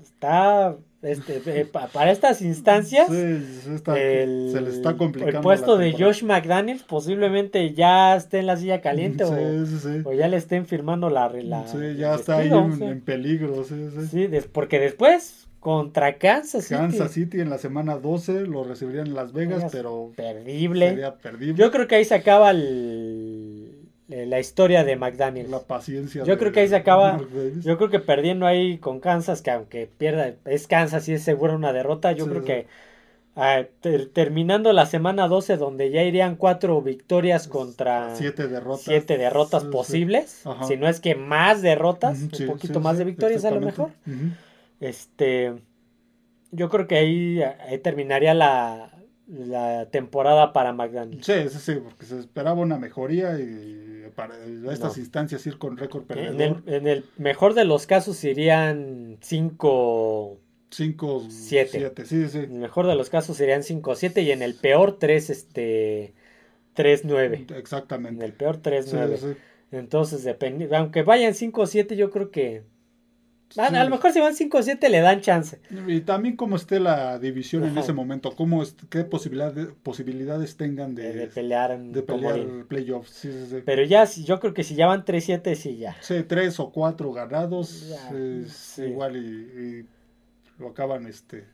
Está este, eh, para estas instancias, el, se le está complicando. El puesto de Josh McDaniels posiblemente ya esté en la silla caliente o, ya le estén firmando la. la ya está ahí en, peligro. Sí, porque después contra Kansas City. Kansas City en la semana 12 lo recibirían en Las Vegas, pero. Perdible. Sería perdible. Yo creo que ahí se acaba el eh, la historia de McDaniels. La paciencia. Yo creo que ahí se acaba. Yo creo que perdiendo ahí con Kansas, que aunque pierda, es Kansas y es seguro una derrota. Yo creo que ah, terminando la semana 12, donde ya irían cuatro victorias contra siete derrotas, siete derrotas posibles, si no es que más derrotas, un poquito más de victorias a lo mejor. Este, yo creo que ahí, ahí terminaría la, la temporada para McDaniels. Sí, sí, sí, porque se esperaba una mejoría y para estas instancias ir con récord perdedor. En el, mejor de los casos irían 5 5 7. Sí, sí. En el mejor de los casos serían 5 7 y en el peor 3 este 3 9. Exactamente. En el peor 3 9. Entonces, depende, aunque vayan 5 7, yo creo que a, lo mejor si van 5 o 7 le dan chance. Y también cómo esté la división en ese momento, cómo qué posibilidades, posibilidades tengan de, pelear en de pelear playoffs. Pero ya, yo creo que si ya van 3-7, sí ya. Sí, 3 o 4 ganados, es igual y, lo acaban este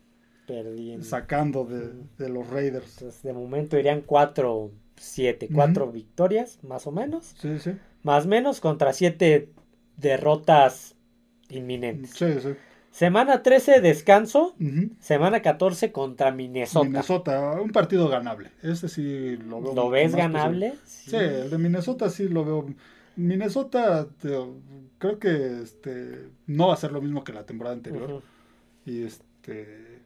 Perdiendo. sacando de, los Raiders. Entonces, de momento irían 4-7, 4 victorias, más o menos. Sí, sí. Más o menos contra 7 derrotas inminentes. Sí, sí. Semana 13, descanso. Semana 14 contra Minnesota. Minnesota, un partido ganable. Este sí lo veo. ¿Lo ves ganable? Sí. el de Minnesota sí lo veo. Minnesota, creo que este no va a ser lo mismo que la temporada anterior. Y este.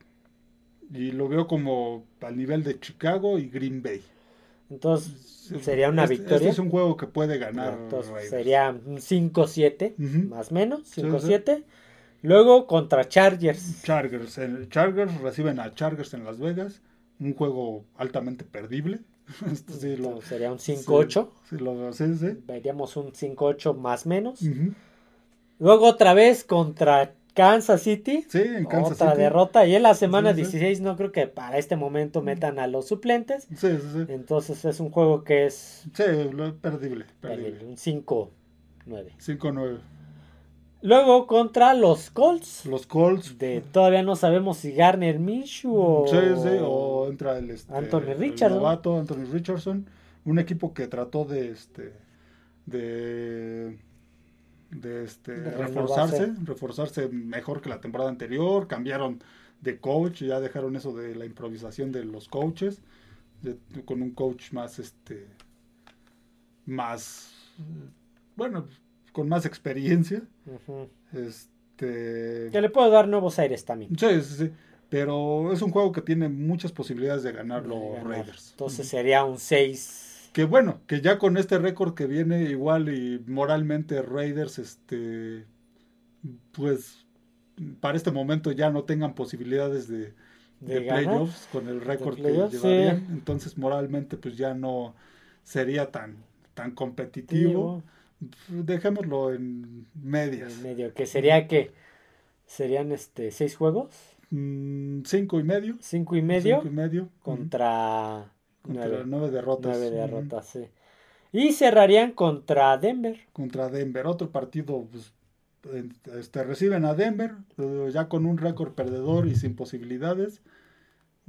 Y lo veo como al nivel de Chicago y Green Bay. Entonces, sería una este, victoria. Este es un juego que puede ganar. Entonces, sería un 5-7, más o menos, 5-7. Luego contra Chargers. Chargers. El Chargers reciben a Chargers en Las Vegas. Un juego altamente perdible. Este sería un 5-8. Sí, sí, Veríamos un 5-8 más menos. Luego otra vez contra Kansas City. Sí, en Kansas Otra derrota. Y en la semana 16 no creo que para este momento metan a los suplentes. Sí, sí, sí. Entonces es un juego que es... Sí, perdible. perdible. Un 5-9. 5-9. Luego contra los Colts. Los Colts. De, todavía no sabemos si Garner Minshew o... Sí, sí, o entra el... Este, Anthony Richardson. novato Anthony Richardson. Un equipo que trató de... este de de, este, reforzarse, reforzarse mejor que la temporada anterior, cambiaron de coach, ya dejaron eso de la improvisación de los coaches, con un coach más, este, más, bueno, con más experiencia. Este... Que le puedo dar nuevos aires también. Sí, sí, sí. Pero es un juego que tiene muchas posibilidades de ganar los Raiders. Entonces sería un 6 que bueno, que ya con este récord que viene igual y moralmente Raiders, este, pues para este momento ya no tengan posibilidades de, playoffs con el récord que llevarían, entonces moralmente pues ya no sería tan, tan competitivo. Dejémoslo en medias. En medio, que sería que serían este seis juegos. Mm, cinco y medio. Cinco y medio. Cinco y medio. Contra nueve, derrotas. Nueve derrotas, sí. Y cerrarían contra Denver. Contra Denver, otro partido, pues, este, reciben a Denver, ya con un récord perdedor y sin posibilidades.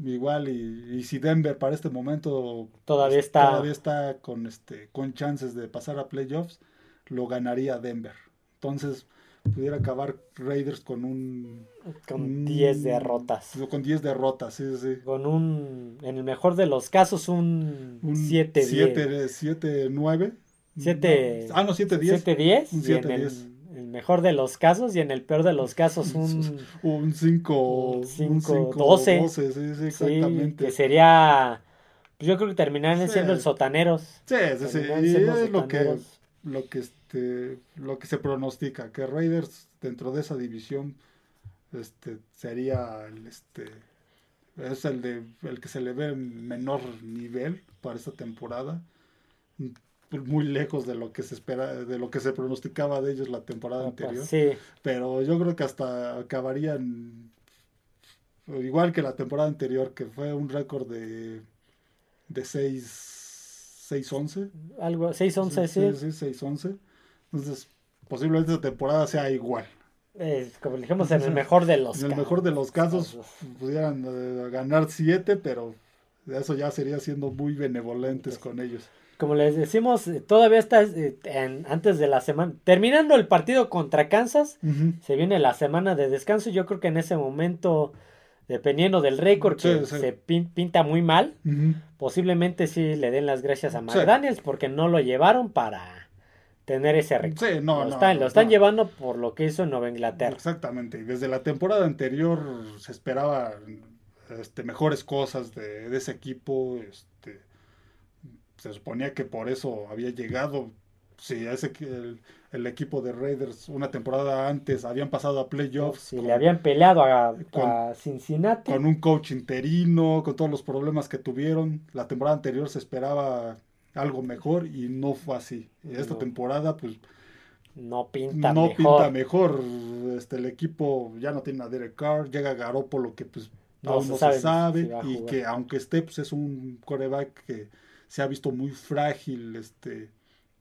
Igual, y, si Denver para este momento todavía está, todavía está con, este, con chances de pasar a playoffs, lo ganaría Denver. Entonces, pudiera acabar Raiders con un... Con 10 derrotas. Con 10 derrotas, sí, sí. Con un, en el mejor de los casos, un 7-9. 7-9. 7 Ah, no, 7-10. 7-10. Y en el, el, mejor de los casos y en el peor de los casos un... un 5... 5-12. Sí, sí, exactamente. que sería... Pues yo creo que terminarían siendo el sotaneros. Sí, sí, sí. Y es lo que, lo que este, lo que se pronostica, que Raiders dentro de esa división este, sería el, este, es el, de, el que se le ve en menor nivel para esta temporada muy lejos de lo que se espera, de lo que se pronosticaba de ellos la temporada anterior. Sí, Pero yo creo que hasta acabarían igual que la temporada anterior, que fue un récord de, de 6, 6-11. algo, 6-11, sí. Sí, sí, 6-11. Entonces, posiblemente esta temporada sea igual. Eh, como dijimos, en el mejor de los En el mejor de los casos pudieran eh, ganar 7, pero eso ya sería siendo muy benevolentes con ellos. Como les decimos, eh, todavía está eh, en- antes de la semana. Terminando el partido contra Kansas, se viene la semana de descanso. Yo creo que en ese momento, dependiendo del récord que Sí, sí. se pin- pinta muy mal, posiblemente sí le den las gracias a Sí. McDaniels porque no lo llevaron para tener ese récord. Sí, no, lo no, están, no, lo están llevando por lo que hizo en Nueva Inglaterra. Exactamente. Y desde la temporada anterior se esperaba este, mejores cosas de, de ese equipo. Este, se suponía que por eso había llegado. Si ese, el, el equipo de Raiders una temporada antes habían pasado a playoffs Si con, le habían peleado a, con- a Cincinnati, con un coach interino, con todos los problemas que tuvieron. La temporada anterior se esperaba algo mejor y no fue así. Esta No. temporada, pues no pinta no mejor. pinta mejor. Este, el equipo ya no tiene a Derek Carr, llega Garoppolo que pues No aún se no sabe se sabe si y que aunque esté pues es un coreback que se ha visto muy frágil este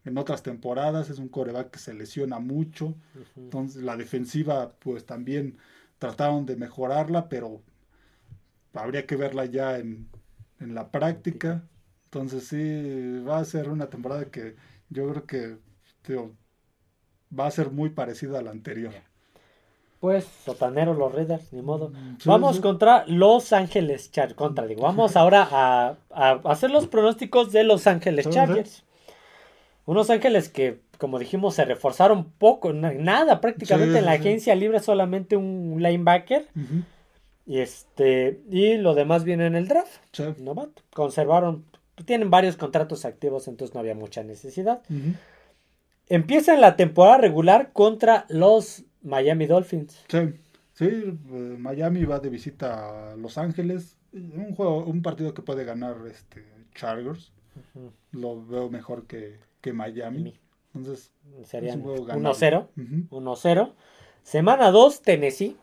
en otras temporadas, es un coreback que se lesiona mucho. Entonces la defensiva pues también trataron de mejorarla, pero habría que verla ya en, en la práctica. Entonces sí, va a ser una temporada que yo creo que tío, va a ser muy parecida a la anterior. Pues, sotaneros los Raiders, ni modo. Sí, Vamos sí. contra Los Ángeles Chargers. Contra, digo, vamos ahora a, a hacer los pronósticos de Los Ángeles. Chargers. Unos Ángeles que, como dijimos, se reforzaron poco, na- nada prácticamente Sí, en la sí, agencia libre, solamente un linebacker. Y este y lo demás viene en el draft. Sí. Novato. Conservaron, tienen varios contratos activos, entonces no había mucha necesidad. Ujú. Empiezan la temporada regular contra los Miami Dolphins. Sí, sí, eh, Miami va de visita a Los Ángeles. Un juego, un partido que puede ganar este Chargers. Lo veo mejor que, que Miami. Entonces, Serían Es un juego ganable. 1-0. ujú. 1-0. Semana 2, Tennessee.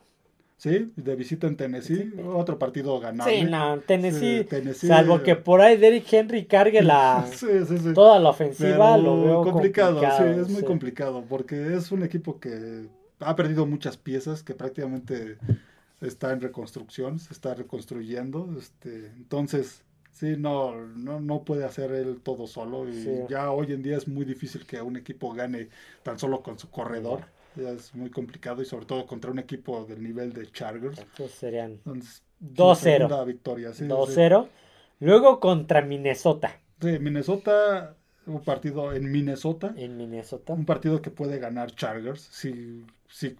sí, de visita en Tennessee. Otro partido ganable. Sí, no, Tennessee. Sí, Tennessee. Salvo que por ahí Derrick Henry cargue la, Sí, toda la ofensiva, Pero lo veo complicado, complicado. sí, es muy complicado porque es un equipo que ha perdido muchas piezas, que prácticamente está en reconstrucción, se está reconstruyendo, este, entonces sí, no, no, no puede hacer él todo solo y Sí. ya hoy en día es muy difícil que un equipo gane tan solo con su corredor, ya es muy complicado y sobre todo contra un equipo del nivel de Chargers, Entonces serían entonces, su 2-0. segunda victoria, sí, sí. 2-0. Luego contra Minnesota. Sí, Minnesota, un partido en Minnesota. En Minnesota. un partido que puede ganar Chargers. Si, si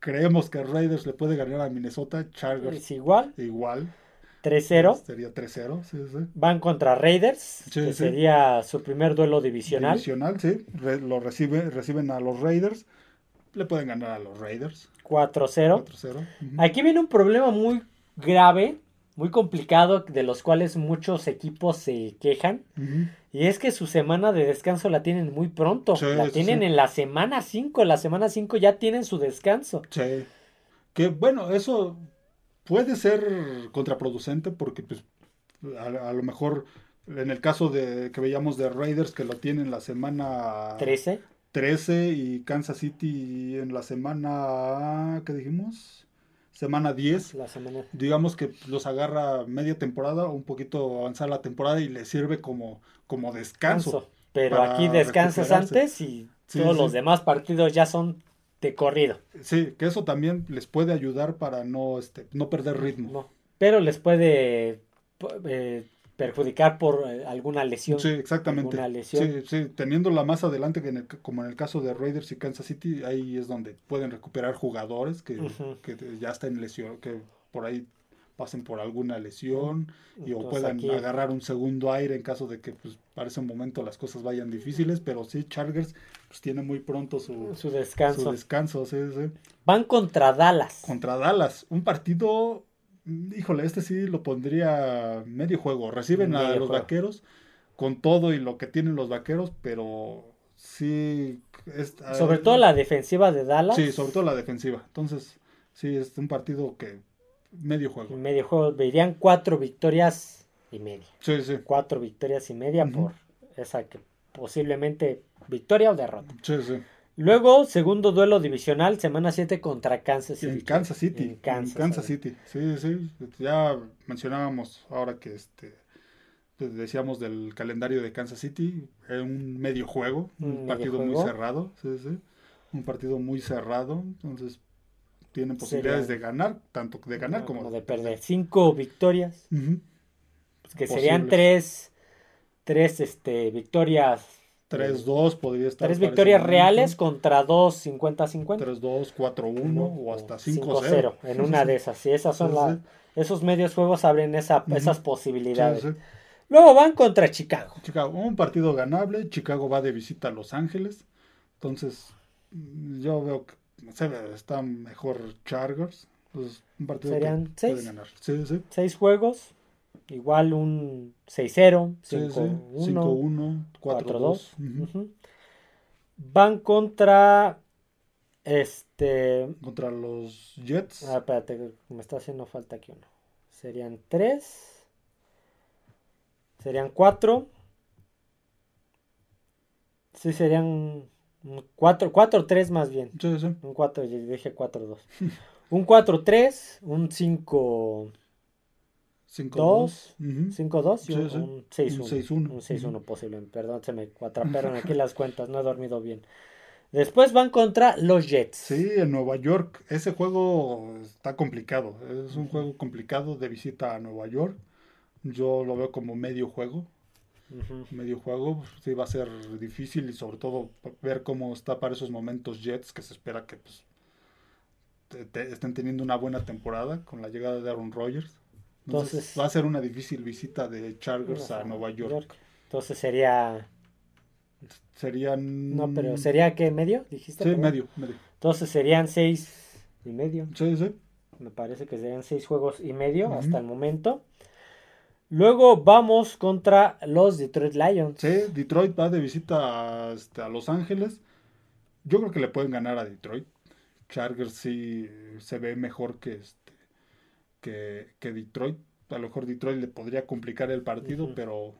creemos que Raiders le puede ganar a Minnesota, Chargers Es igual. igual. 3-0. Sería 3-0. Sí, sí. Van contra Raiders, Sí, que sí. sería su primer duelo divisional. Divisional, sí. Re- lo recibe, reciben a los Raiders. Le pueden ganar a los Raiders. 4-0. 4-0. Ujú. Aquí viene un problema muy grave, muy complicado, de los cuales muchos equipos se quejan. Ujú. Y es que su semana de descanso la tienen muy pronto. Sí, la tienen en la semana 5. La semana 5 ya tienen su descanso. Sí. Que bueno, eso puede ser contraproducente porque pues a, a lo mejor en el caso de que veíamos de Raiders que lo tienen la semana 13. 13 y Kansas City en la semana, ¿qué dijimos? Semana 10. La semana. Digamos que los agarra media temporada, un poquito avanzar la temporada y le sirve como, como descanso. Pero aquí descansas antes y Sí, todos sí. los demás partidos ya son de corrido. Sí, que eso también les puede ayudar para no, este, no perder ritmo. No, pero les puede eh, perjudicar por eh, alguna lesión. Sí, exactamente. lesión. Sí, sí, teniéndola más adelante, que en el- como en el caso de Raiders y Kansas City, ahí es donde pueden recuperar jugadores que, que ya estén lesión, que por ahí pasen por alguna lesión y o Entonces, puedan aquí- agarrar un segundo aire en caso de que pues, para ese momento las cosas vayan difíciles, pero sí, Chargers pues tiene muy pronto su, Su descanso. su descanso, sí, sí. Van contra Dallas. Contra Dallas, un partido, mm, híjole, este sí lo pondría medio juego. Reciben a los juego. vaqueros con todo y lo que tienen los vaqueros, pero sí. es- Sobre todo la defensiva de Dallas. Sí, sobre todo la defensiva. Entonces, sí, es un partido que medio juego. medio juego verían cuatro victorias y media. Sí, sí. Cuatro victorias y media por esa que posiblemente victoria o derrota. Sí, sí. Luego, segundo duelo divisional, semana 7 contra Kansas City. En Kansas City. En Kansas, en Kansas. City. Sí, sí. Ya mencionábamos ahora que este pues, decíamos del calendario de Kansas City, era un medio juego, un, Un medio partido muy cerrado, sí, sí. Un partido muy cerrado, entonces tienen posibilidades Sería- de ganar, tanto de ganar como de perder. Cinco victorias, Ujú. pues, que serían Posibles. tres, tres este, victorias. 3-2 podría estar. Tres victorias reales contra dos 50-50. 3-2, 4-1 o hasta 5-0. 5-0. En una de esas. Sí, esas son Sí, las. sí. Esos medios juegos abren esa, Ujú. esas Sí, posibilidades. sí. Luego van contra Chicago. Chicago, un partido ganable. Chicago va de visita a Los Ángeles. Entonces, yo veo que está mejor Chargers. Entonces, un partido Serían que seis. pueden ganar. Sí, sí. Seis juegos. Igual un 6-0, Sí, sí. 5-1, 5-1, 4-2. 4-2. Ujú. Ujú. Van contra. Este. Contra los Jets. Ah, espérate, me está haciendo falta aquí uno. Serían tres. Serían cuatro. Sí, serían un cuatro, cuatro, tres más bien. Sí, sí. Un 4, yo dije 4-2. Un 4-3, un 5. 5-2. Dos. Ujú. 5-2 y un, sí. un 6-1. Un 6-1. Un 6-1 Ujú. posiblemente. Perdón, se me atraparon aquí las cuentas, no he dormido bien. Después van contra los Jets. Sí, en Nueva York. Ese juego está complicado. Es un juego complicado de visita a Nueva York. Yo lo veo como medio juego. Medio juego. Sí va a ser difícil y sobre todo ver cómo está para esos momentos Jets que se espera que pues, te- te- estén teniendo una buena temporada con la llegada de Aaron Rodgers. Entonces, Entonces- va a ser una difícil visita de Chargers a Nueva York. Entonces sería. Serían... No, pero ¿sería qué? ¿Medio? ¿Dijiste? Sí, medio, medio. Entonces serían 6 y medio. Sí, sí. Me parece que serían 6 juegos y medio hasta el momento. Luego vamos contra los Detroit Lions. Sí, Detroit va de visita a, Los Ángeles. Yo creo que le pueden ganar a Detroit. Chargers sí se ve mejor que este que, que Detroit. A lo mejor Detroit le podría complicar el partido, pero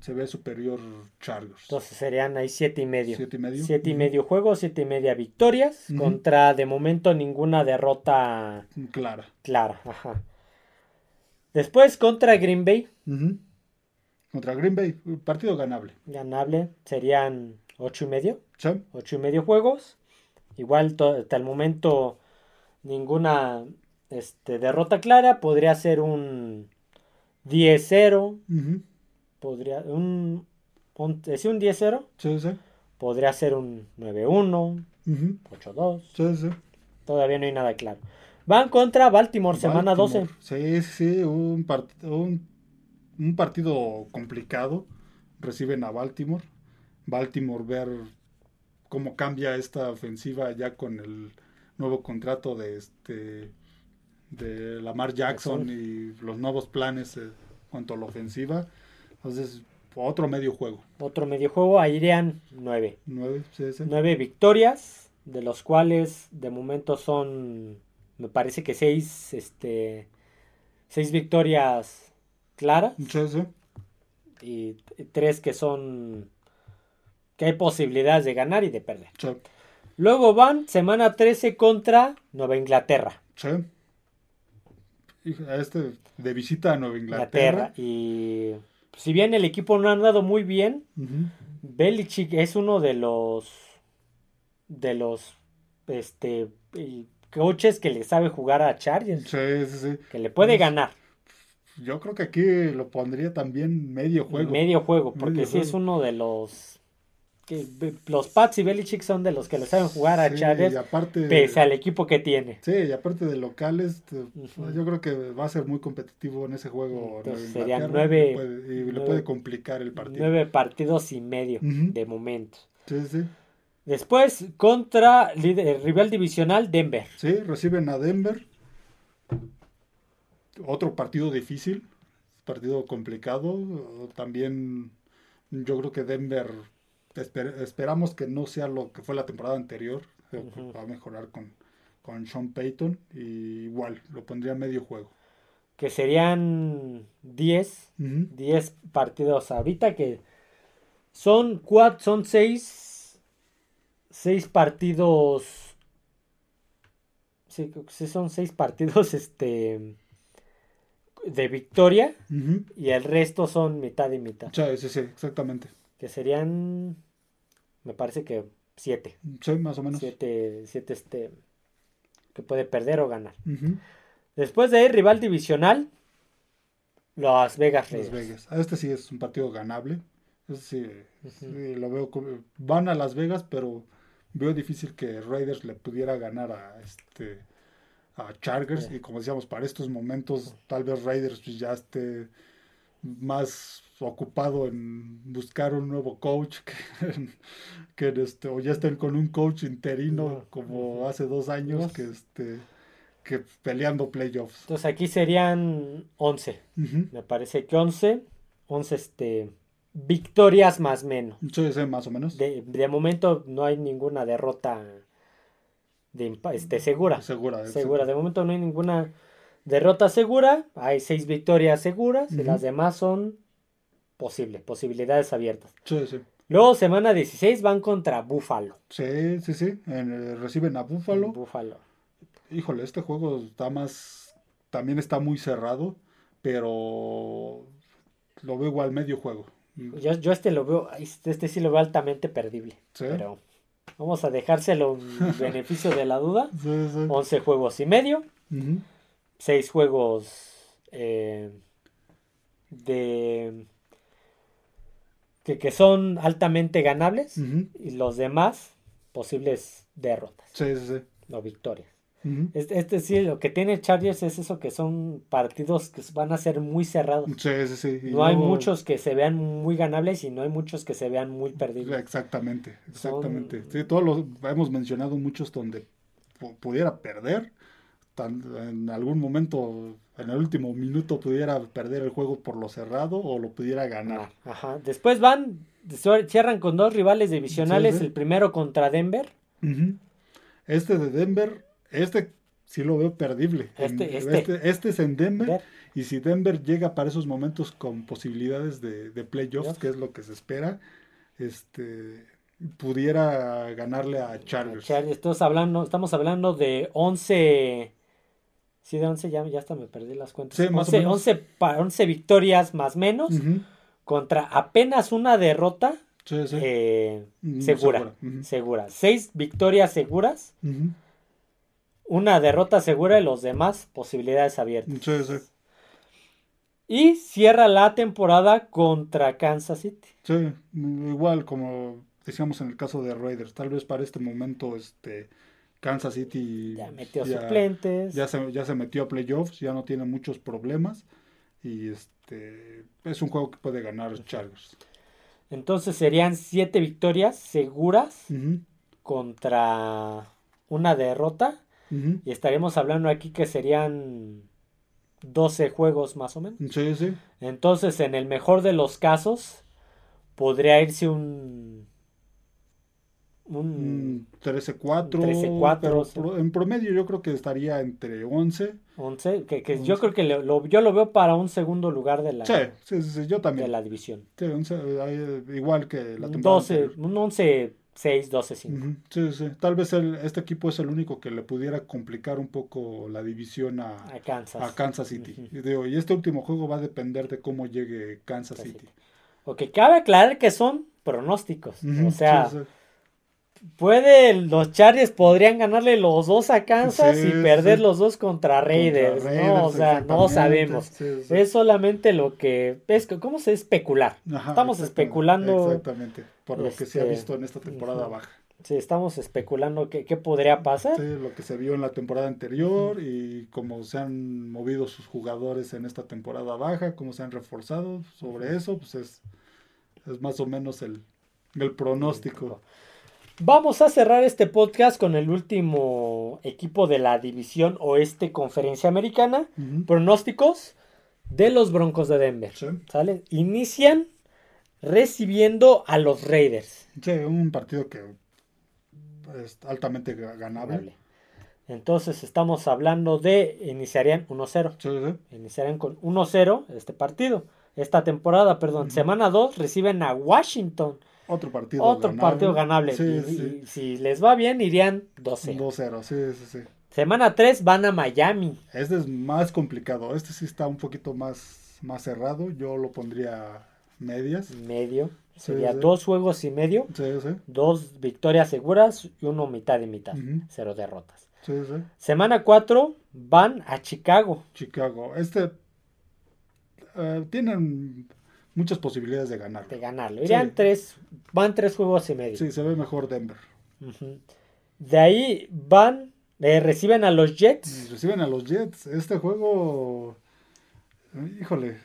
se ve superior Chargers. Entonces serían ahí 7 y medio. Siete y medio. Siete y Ujú. medio juegos, siete y media victorias. Contra de momento ninguna derrota Clara. clara. Ajá. Después contra Green Bay. Ujú. Contra Green Bay, partido ganable. Ganable. Serían ocho y medio. ¿Sí? Ocho y medio juegos. Igual hasta el momento ninguna este, derrota clara. Podría ser un 10-0. Ujú. Podría un, un, sí, un 10-0. Sí, sí. Podría ser un 9-1. Ujú. 8-2. Sí, sí. Todavía no hay nada claro. Van contra Baltimore, semana Baltimore. 12. Sí, sí, un, part- un, un partido complicado. Reciben a Baltimore. Baltimore ver cómo cambia esta ofensiva ya con el nuevo contrato de este de Lamar Jackson y los nuevos planes cuanto a la ofensiva. Entonces, otro medio juego. Otro medio juego, ahí irían 9. Nueve, sí, sí. 9 victorias, de los cuales de momento son, me parece que 6 este, seis victorias claras Sí, sí. y 3 que son, que hay posibilidades de ganar y de perder. Sí, Luego van semana 13 contra Nueva Inglaterra. sí. Este de visita a Nueva Inglaterra. Inglaterra. Y si bien el equipo no ha andado muy bien. Belichick es uno de los de los este coaches que le sabe jugar a Chargers. Sí, sí, sí. Que le puede ganar. Yo creo que aquí lo pondría también medio juego. Medio juego, porque sí es uno de los que los Pats y Belichick son de los que le saben jugar a Chargers pese al equipo que tiene. Sí, y aparte de locales, yo creo que va a ser muy competitivo en ese juego. serían nueve y le puede complicar el partido. Nueve partidos y medio de momento. Sí, sí. Después, contra el rival divisional, Denver. Sí, reciben a Denver. Otro partido difícil, partido complicado. También yo creo que Denver esperamos que no sea lo que fue la temporada anterior. Va a mejorar con, con Sean Payton. Y igual, lo pondría medio juego. Que serían 10. 10 partidos ahorita que son cuatro, son 6 seis partidos. Sí, sí son seis partidos este de victoria y el resto son mitad y mitad. Sí, sí, sí, exactamente. Que serían me parece que siete. Sí, más o menos. Siete, siete este, que puede perder o ganar. Después de ahí, rival divisional, Las Vegas Las Vegas. Ah, este sí es un partido ganable. Este sí, lo veo van a Las Vegas, pero veo difícil que Raiders le pudiera ganar a este a Chargers y como decíamos para estos momentos tal vez Raiders pues, ya esté más ocupado en buscar un nuevo coach que, este, o ya estén con un coach interino como hace dos años que este que peleando playoffs. Entonces aquí serían 11. Me parece que 11. 11 este, victorias más menos. Sí, sí, más o menos. De, de, momento no hay ninguna derrota de, este, segura. Segura. Segura. De momento no hay ninguna derrota segura. Hay seis victorias seguras. Y las demás son posible, posibilidades abiertas. Sí, sí. Luego, semana 16, van contra Buffalo. Sí, sí, sí. reciben a Buffalo. Buffalo. Híjole, este juego está más. También está muy cerrado, pero lo veo igual medio juego. Yo, yo este lo veo, este, este sí lo veo altamente perdible. ¿Sí? Pero vamos a dejárselo en beneficio de la duda. Sí, sí. 11 juegos y medio. 6 juegos eh, de que, son altamente ganables y los demás posibles derrotas. Sí, sí, sí. O victorias. Este, este, sí, lo que tiene Chargers es eso que son partidos que van a ser muy cerrados. Sí, sí, sí. no hay muchos que se vean muy ganables y no hay muchos que se vean muy perdidos. Exactamente, exactamente. Sí, todos los hemos mencionado muchos donde pudiera perder en algún momento, en el último minuto, pudiera perder el juego por lo cerrado o lo pudiera ganar. Ah, ajá. Después van, cierran con dos rivales divisionales, el primero contra Denver. Este de Denver, este sí lo veo perdible. Este, este. este, este es en Denver. Y si Denver llega para esos momentos con posibilidades de, de playoffs, que es lo que se espera, este pudiera ganarle a Chargers. Estamos hablando, estamos hablando de 11 Sí, de 11 ya, ya hasta me perdí las cuentas. Sí, 11, victorias más menos contra apenas una derrota eh, mm, segura. Segura. Seis victorias seguras. Una derrota segura y los demás posibilidades abiertas. Sí, sí. Y cierra la temporada contra Kansas City. Sí, igual como decíamos en el caso de Raiders. Tal vez para este momento este Kansas City ya metió suplentes. Ya se, ya se metió a playoffs, ya no tiene muchos problemas. Y este es un juego que puede ganar Chargers. Entonces serían siete victorias seguras contra una derrota. Y estaríamos hablando aquí que serían 12 juegos más o menos. Sí, sí. Entonces, en el mejor de los casos, podría irse un un 13-4. En promedio yo creo que estaría entre 11. 11, que, que yo creo que lo, yo lo veo para un segundo lugar de la, sí, sí, yo también. De la división. Sí, 11, igual que la temporada. 12, un 11, 6, 12, 5. Sí, sí. Tal vez el, este equipo es el único que le pudiera complicar un poco la división a, a Kansas. A Kansas City. y, digo, y, este último juego va a depender de cómo llegue Kansas, City. Ok, cabe aclarar que son pronósticos. o sea puede, los Chargers podrían ganarle los dos a Kansas Sí, y perder sí. los dos contra Raiders, Contra ¿no? O sea, no sabemos. Sí. Es solamente lo que, es ¿cómo se especular? Ajá, Estamos exactamente, especulando, Exactamente, por lo que se ha este, visto en esta temporada baja. sí, estamos especulando qué, qué podría pasar. Sí, lo que se vio en la temporada anterior y cómo se han movido sus jugadores en esta temporada baja, cómo se han reforzado sobre eso, pues es, es más o menos el, el pronóstico. Vamos a cerrar este podcast con el último equipo de la división oeste conferencia americana. Pronósticos de los Broncos de Denver. Sí. ¿Sale? Inician recibiendo a los Raiders. Sí, un partido que es altamente ga- ganable. Vale. Entonces estamos hablando de iniciarían 1-0. Sí, sí. Iniciarían con 1-0 este partido. Esta temporada, perdón. Semana 2 reciben a Washington. Otro partido Otro ganable. partido ganable. Sí, y, sí. y si les va bien, irían 2-0. 2-0, sí, sí, sí. Semana 3 van a Miami. Este es más complicado. Este sí está un poquito más, más cerrado. Yo lo pondría medias. Medio. Sería sí. dos juegos y medio. Sí, sí. Dos victorias seguras y uno mitad y mitad. Ujú. Cero derrotas. Sí, sí. Semana 4 van a Chicago. Chicago. Este eh, tienen muchas posibilidades de ganar. de ganarlo. Irían Sí. tres, van tres juegos y medio. Sí, se ve mejor Denver. De ahí van, eh, reciben a los Jets. Reciben a los Jets. Este juego, híjole,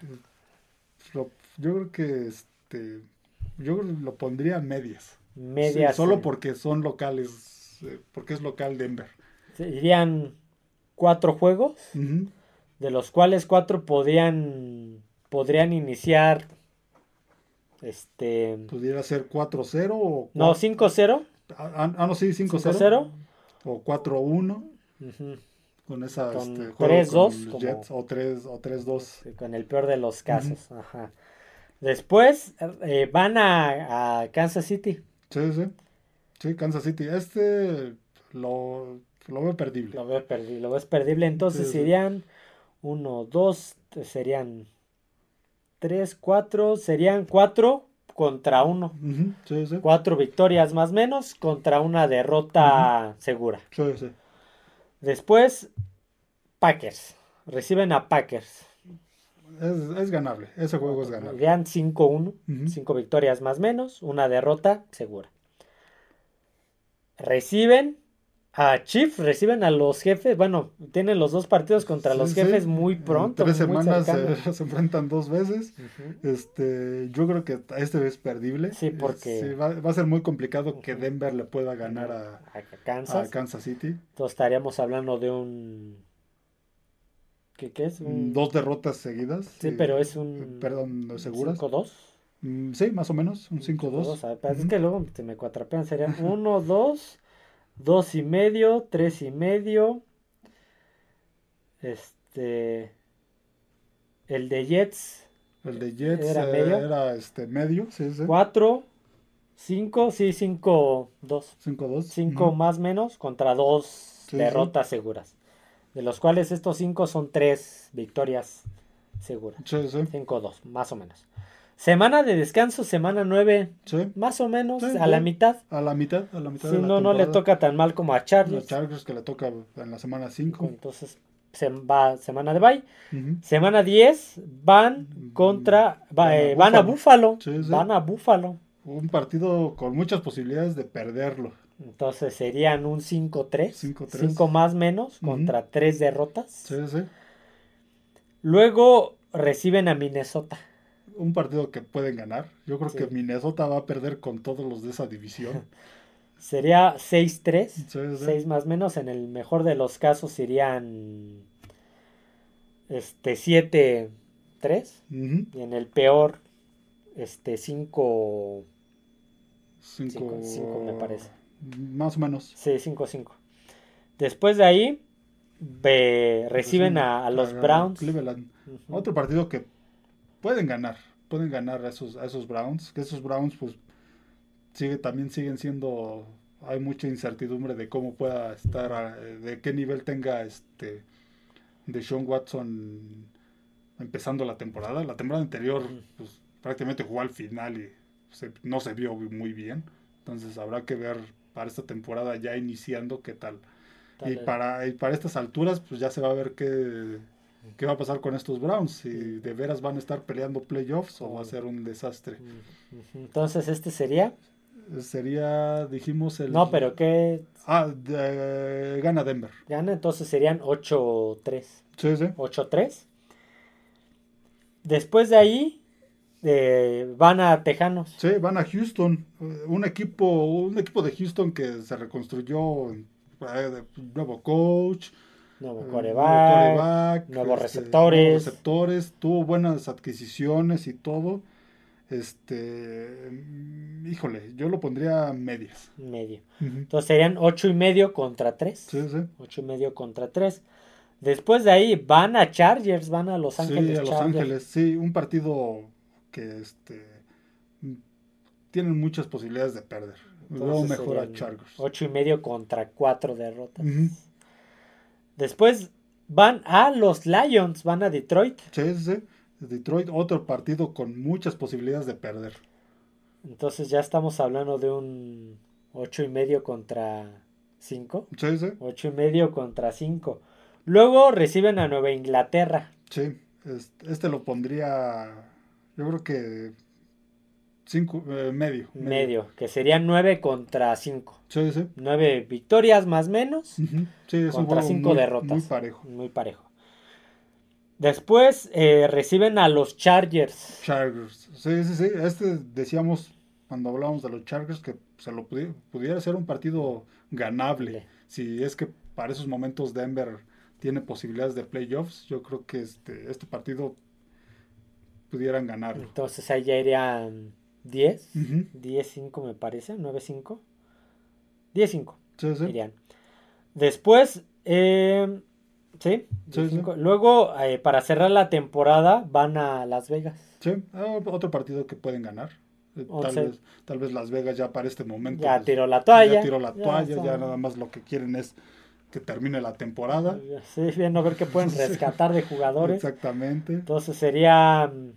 lo- yo creo que este, yo lo pondría a medias. Medias. Sí, solo porque son locales, eh, porque es local Denver. Irían cuatro juegos, de los cuales cuatro podrían, podrían iniciar. Este. Pudiera ser 4-0 o No, cua- 5-0. ah, ah, no, sí, 5-0 5-0. o 4-1 Ujú. con esa Con este, juego 3-2 con los como- Jets o 3 o 3-2. Sí, Con el peor de los casos. Ajá. Después eh, van a, a Kansas City. Sí, sí. Sí, Kansas City. Este lo, lo veo perdible. Lo veo perdible, lo ves perdible. Entonces Sí, sí. serían 1, 2, serían 3, 4, serían 4 contra 1. Ujú, Sí, sí. 4 victorias más menos contra una derrota segura. Sí. Después, Packers. Reciben a Packers. Es, es ganable. Ese juego es ganable. Serían 5-1. Ujú. 5 victorias más menos, una derrota segura. Reciben a Chiefs, reciben a los jefes. Bueno, tienen los dos partidos contra los sí. jefes muy En pronto. tres muy semanas se, se enfrentan dos veces. Este, yo creo que este es perdible. Sí, porque- Sí, va, va a ser muy complicado que. Denver le pueda ganar a, a a Kansas. City. Entonces estaríamos hablando de un. ¿Qué, qué es? Un... Dos derrotas seguidas. Sí, eh, pero es un. Perdón, seguras. 5-2. Mm, Sí, más o menos, un 5-2. 5-2, a ver, pero Es que luego se me cuatrapean. Serían 1, 2, 2 y medio, 3 y medio. Este. El de Jets, El de Jets ¿Era eh, medio? era este medio, sí, sí. 4, 5, sí, 5, 2. 5-2. 5 Ujú. más menos contra 2 Sí, derrotas seguras. De los cuales estos 5 son 3 victorias seguras. Sí, sí, 5-2, más o menos. Semana de descanso, semana 9, sí. más o menos, Sí, a la mitad. A la mitad, a la mitad Si de la no, no le toca tan mal como a Chargers. Chargers que le toca en la semana 5. Entonces, se va semana de bye. Semana 10 van contra. va- Van a eh, van a Búfalo. Sí, sí. Van a Búfalo. Un partido con muchas posibilidades de perderlo. Entonces serían un 5-3. 5-3. 5 más menos Ujú. contra 3 derrotas. Sí, sí. Luego reciben a Minnesota. Un partido que pueden ganar. Yo creo Sí. que Minnesota va a perder con todos los de esa división. Sería 6-3. Sí, sí. 6 más menos. En el mejor de los casos serían este 7-3. Ujú. Y en el peor, este 5. Cinco- cinco, me parece. Más o menos. Sí, 5-5. Después de ahí, ve- reciben a, a los Browns. Cleveland. Ujú. Otro partido que pueden ganar. Pueden ganar a esos, a esos Browns. Que esos Browns, pues, sigue, también siguen siendo. Hay mucha incertidumbre de cómo pueda estar, eh, de qué nivel tenga este de Sean Watson empezando la temporada. La temporada anterior, pues, prácticamente jugó al final y se- no se vio muy bien. Entonces habrá que ver para esta temporada ya iniciando, ¿qué tal? Tal Y para, y para estas alturas, pues ya se va a ver qué, qué va a pasar con estos Browns. Si de veras van a estar peleando playoffs o va a ser un desastre. Entonces, este sería. Sería, dijimos, el... No, pero ¿qué Ah, de- gana Denver. gana? Entonces serían 8-3. Sí, sí. 8-3. Después de ahí, eh, van a Tejanos. Sí, van a Houston. Un equipo, un equipo de Houston que se reconstruyó. eh, de Nuevo coach. Nuevo coreback. quarterback, nuevos este, receptores. nuevos receptores, tuvo buenas adquisiciones y todo. Este, híjole, yo lo pondría medias. Medio. Ujú. Entonces serían 8 y medio contra 3. Sí, sí. 8 y medio contra 3. Después de ahí van a Chargers, van a Los Ángeles. Sí, a Los Chargers. Ángeles, sí, un partido que este tienen muchas posibilidades de perder. Entonces mejor a Chargers. 8 y medio contra 4 derrotas. Ujú. Después van a los Lions, van a Detroit. Sí, sí, sí. Detroit, otro partido con muchas posibilidades de perder. Entonces ya estamos hablando de un 8 y medio contra 5. Sí, sí, 8 y medio contra 5. Luego reciben a Nueva Inglaterra. sí. Este, este lo pondría, yo creo que cinco, eh, medio, Medio, que serían 9 contra 5. Sí, sí. 9 victorias más menos. Sí, es Contra juego cinco muy, derrotas. muy parejo. Muy parejo. Después eh, reciben a los Chargers. Chargers. Sí, sí, sí. Este decíamos cuando hablábamos de los Chargers que se lo pudi- pudiera ser un partido ganable. Le- Si es que para esos momentos Denver tiene posibilidades de playoffs, yo creo que este, este partido pudieran ganarlo. Entonces ahí ya irían 10. Ujú. 10-5 me parece. 9-5. 10-5 Sí, sí. irían. Después, eh, sí, Sí, 10-5. Luego, eh, para cerrar la temporada, van a Las Vegas. Sí, ah, otro partido que pueden ganar. Eh, Tal vez, tal vez Las Vegas ya para este momento Ya pues, tiró la toalla. ya tiró la Ya toalla, ya, nada más lo que quieren es que termine la temporada. Sí, viendo a ver qué pueden rescatar de jugadores. Exactamente. Entonces sería mm,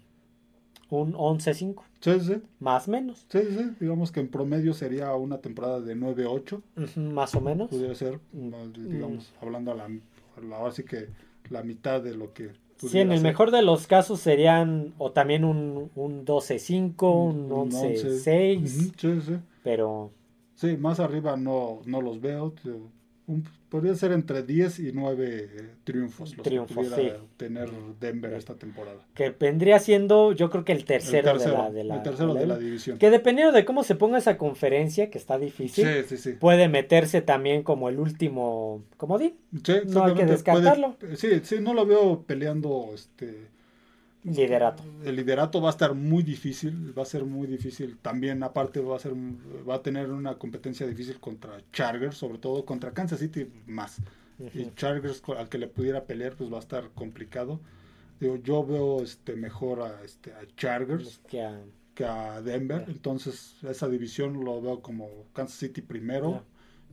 un 11-5, Sí, sí. más o menos. Sí, sí, digamos que en promedio sería una temporada de 9-8, Ujú, Más o menos. pudiera ser, Mm. digamos, hablando a la, a la- ahora sí que la mitad de lo que Sí, en el ser. mejor de los casos serían o también un, un 12-5, un Un 11-6, Ujú, Sí, sí. pero Sí, más arriba no, no los veo. tío. Un- podría ser entre 10 y 9 eh, triunfos los Triunfos, que pudiera sí. tener Denver esta temporada. que vendría siendo yo creo que el El tercero, de la, de la- el tercero de la- división. Que dependiendo de cómo se ponga esa conferencia, que está difícil, Sí, sí, sí. puede meterse también como el último comodín, Sí, no hay que descartarlo. puede- sí, sí, no lo veo peleando este liderato. el liderato va a estar muy difícil, va a ser muy difícil. También aparte va a ser va a tener una competencia difícil contra Chargers, sobre todo contra Kansas City más. Y. Chargers al que le pudiera pelear pues va a estar complicado. Digo, yo veo este mejor a este a Chargers Que, ah, que a Denver, entonces esa división lo veo como Kansas City primero.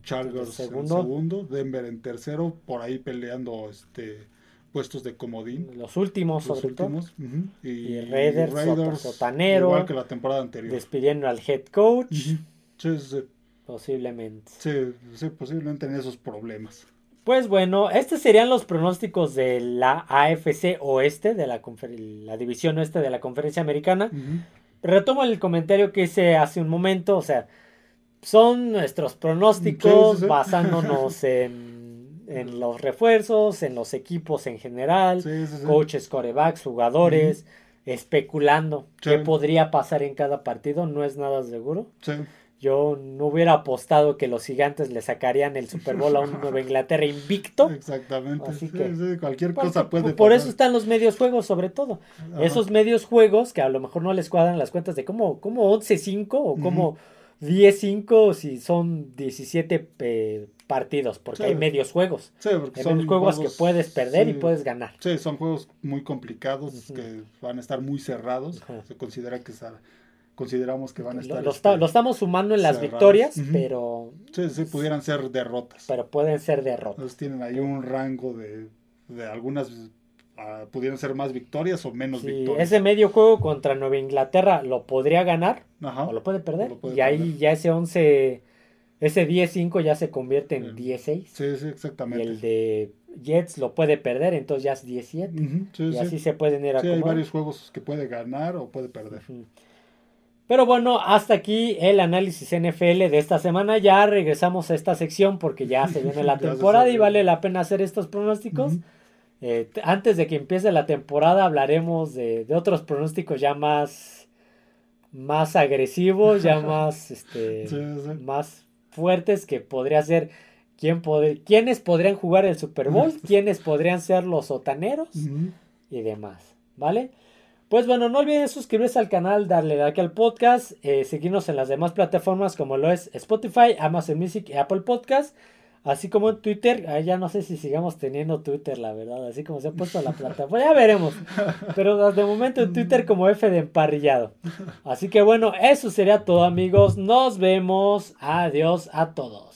Chargers Segundo. en segundo, Denver en tercero, por ahí peleando este puestos de comodín los últimos, los sobre todo, últimos. ujú, Y, Y Raiders, sotanero. igual que la temporada anterior. despidiendo al head coach. Sí, sí, sí, posiblemente. sí, sí, posiblemente en esos problemas. Pues bueno, estos serían los pronósticos de la AFC Oeste, de la, la división oeste de la conferencia americana. Retomo el comentario que hice hace un momento, o sea, son nuestros pronósticos Sí, sí, sí. basándonos en, en los refuerzos, en los equipos en general, Sí, sí, sí. coaches, corebacks, jugadores, especulando qué podría pasar en cada partido, no es nada seguro. Yo no hubiera apostado que los gigantes le sacarían el Super Bowl a un Nueva Inglaterra invicto. exactamente. Así Sí, que- cualquier cosa puede por eso están los medios juegos, sobre todo. Esos medios juegos que a lo mejor no les cuadran las cuentas de cómo, cómo 11-5 o cómo 10-5 si son 17 eh, partidos, porque Sí. hay medios juegos. Sí, porque Hay son medios juegos, que puedes perder y puedes ganar. Sí, son juegos muy complicados que van a estar muy cerrados. Se considera que sa- consideramos que van a estar lo este, lo estamos sumando en las cerrados. victorias, pero, sí, sí, pudieran ser derrotas. pero pueden ser derrotas. Entonces tienen ahí un rango de, de algunas ah, pudieran ser más victorias o menos victorias. ese medio juego contra Nueva Inglaterra lo podría ganar Ajá. o lo puede perder. O lo puede y ahí ya ese 11 ese 10-5 ya se convierte en 10-6. Sí, sí, exactamente. Y el de Jets lo puede perder, entonces ya es 17. Ujú, sí, y sí. así se pueden ir Sí, hay varios juegos que puede ganar o puede perder. Pero bueno, hasta aquí el análisis NFL de esta semana. Ya regresamos a esta sección porque ya se viene la temporada y vale la pena hacer estos pronósticos. Eh, antes de que empiece la temporada hablaremos de, de otros pronósticos ya más, más agresivos, ya más, este, Sí, sí. más fuertes que podría ser quién pod- quiénes podrían jugar el Super Bowl, quiénes podrían ser los sotaneros y demás, ¿vale? Pues bueno, no olviden suscribirse al canal, darle like al podcast, eh, seguirnos en las demás plataformas como lo es Spotify, Amazon Music y Apple Podcast, así como en Twitter. Ya no sé si sigamos teniendo Twitter, la verdad, así como se ha puesto la plataforma, ya veremos. Pero de momento en Twitter como F de emparrillado. Así que bueno, eso sería todo amigos, nos vemos, adiós a todos.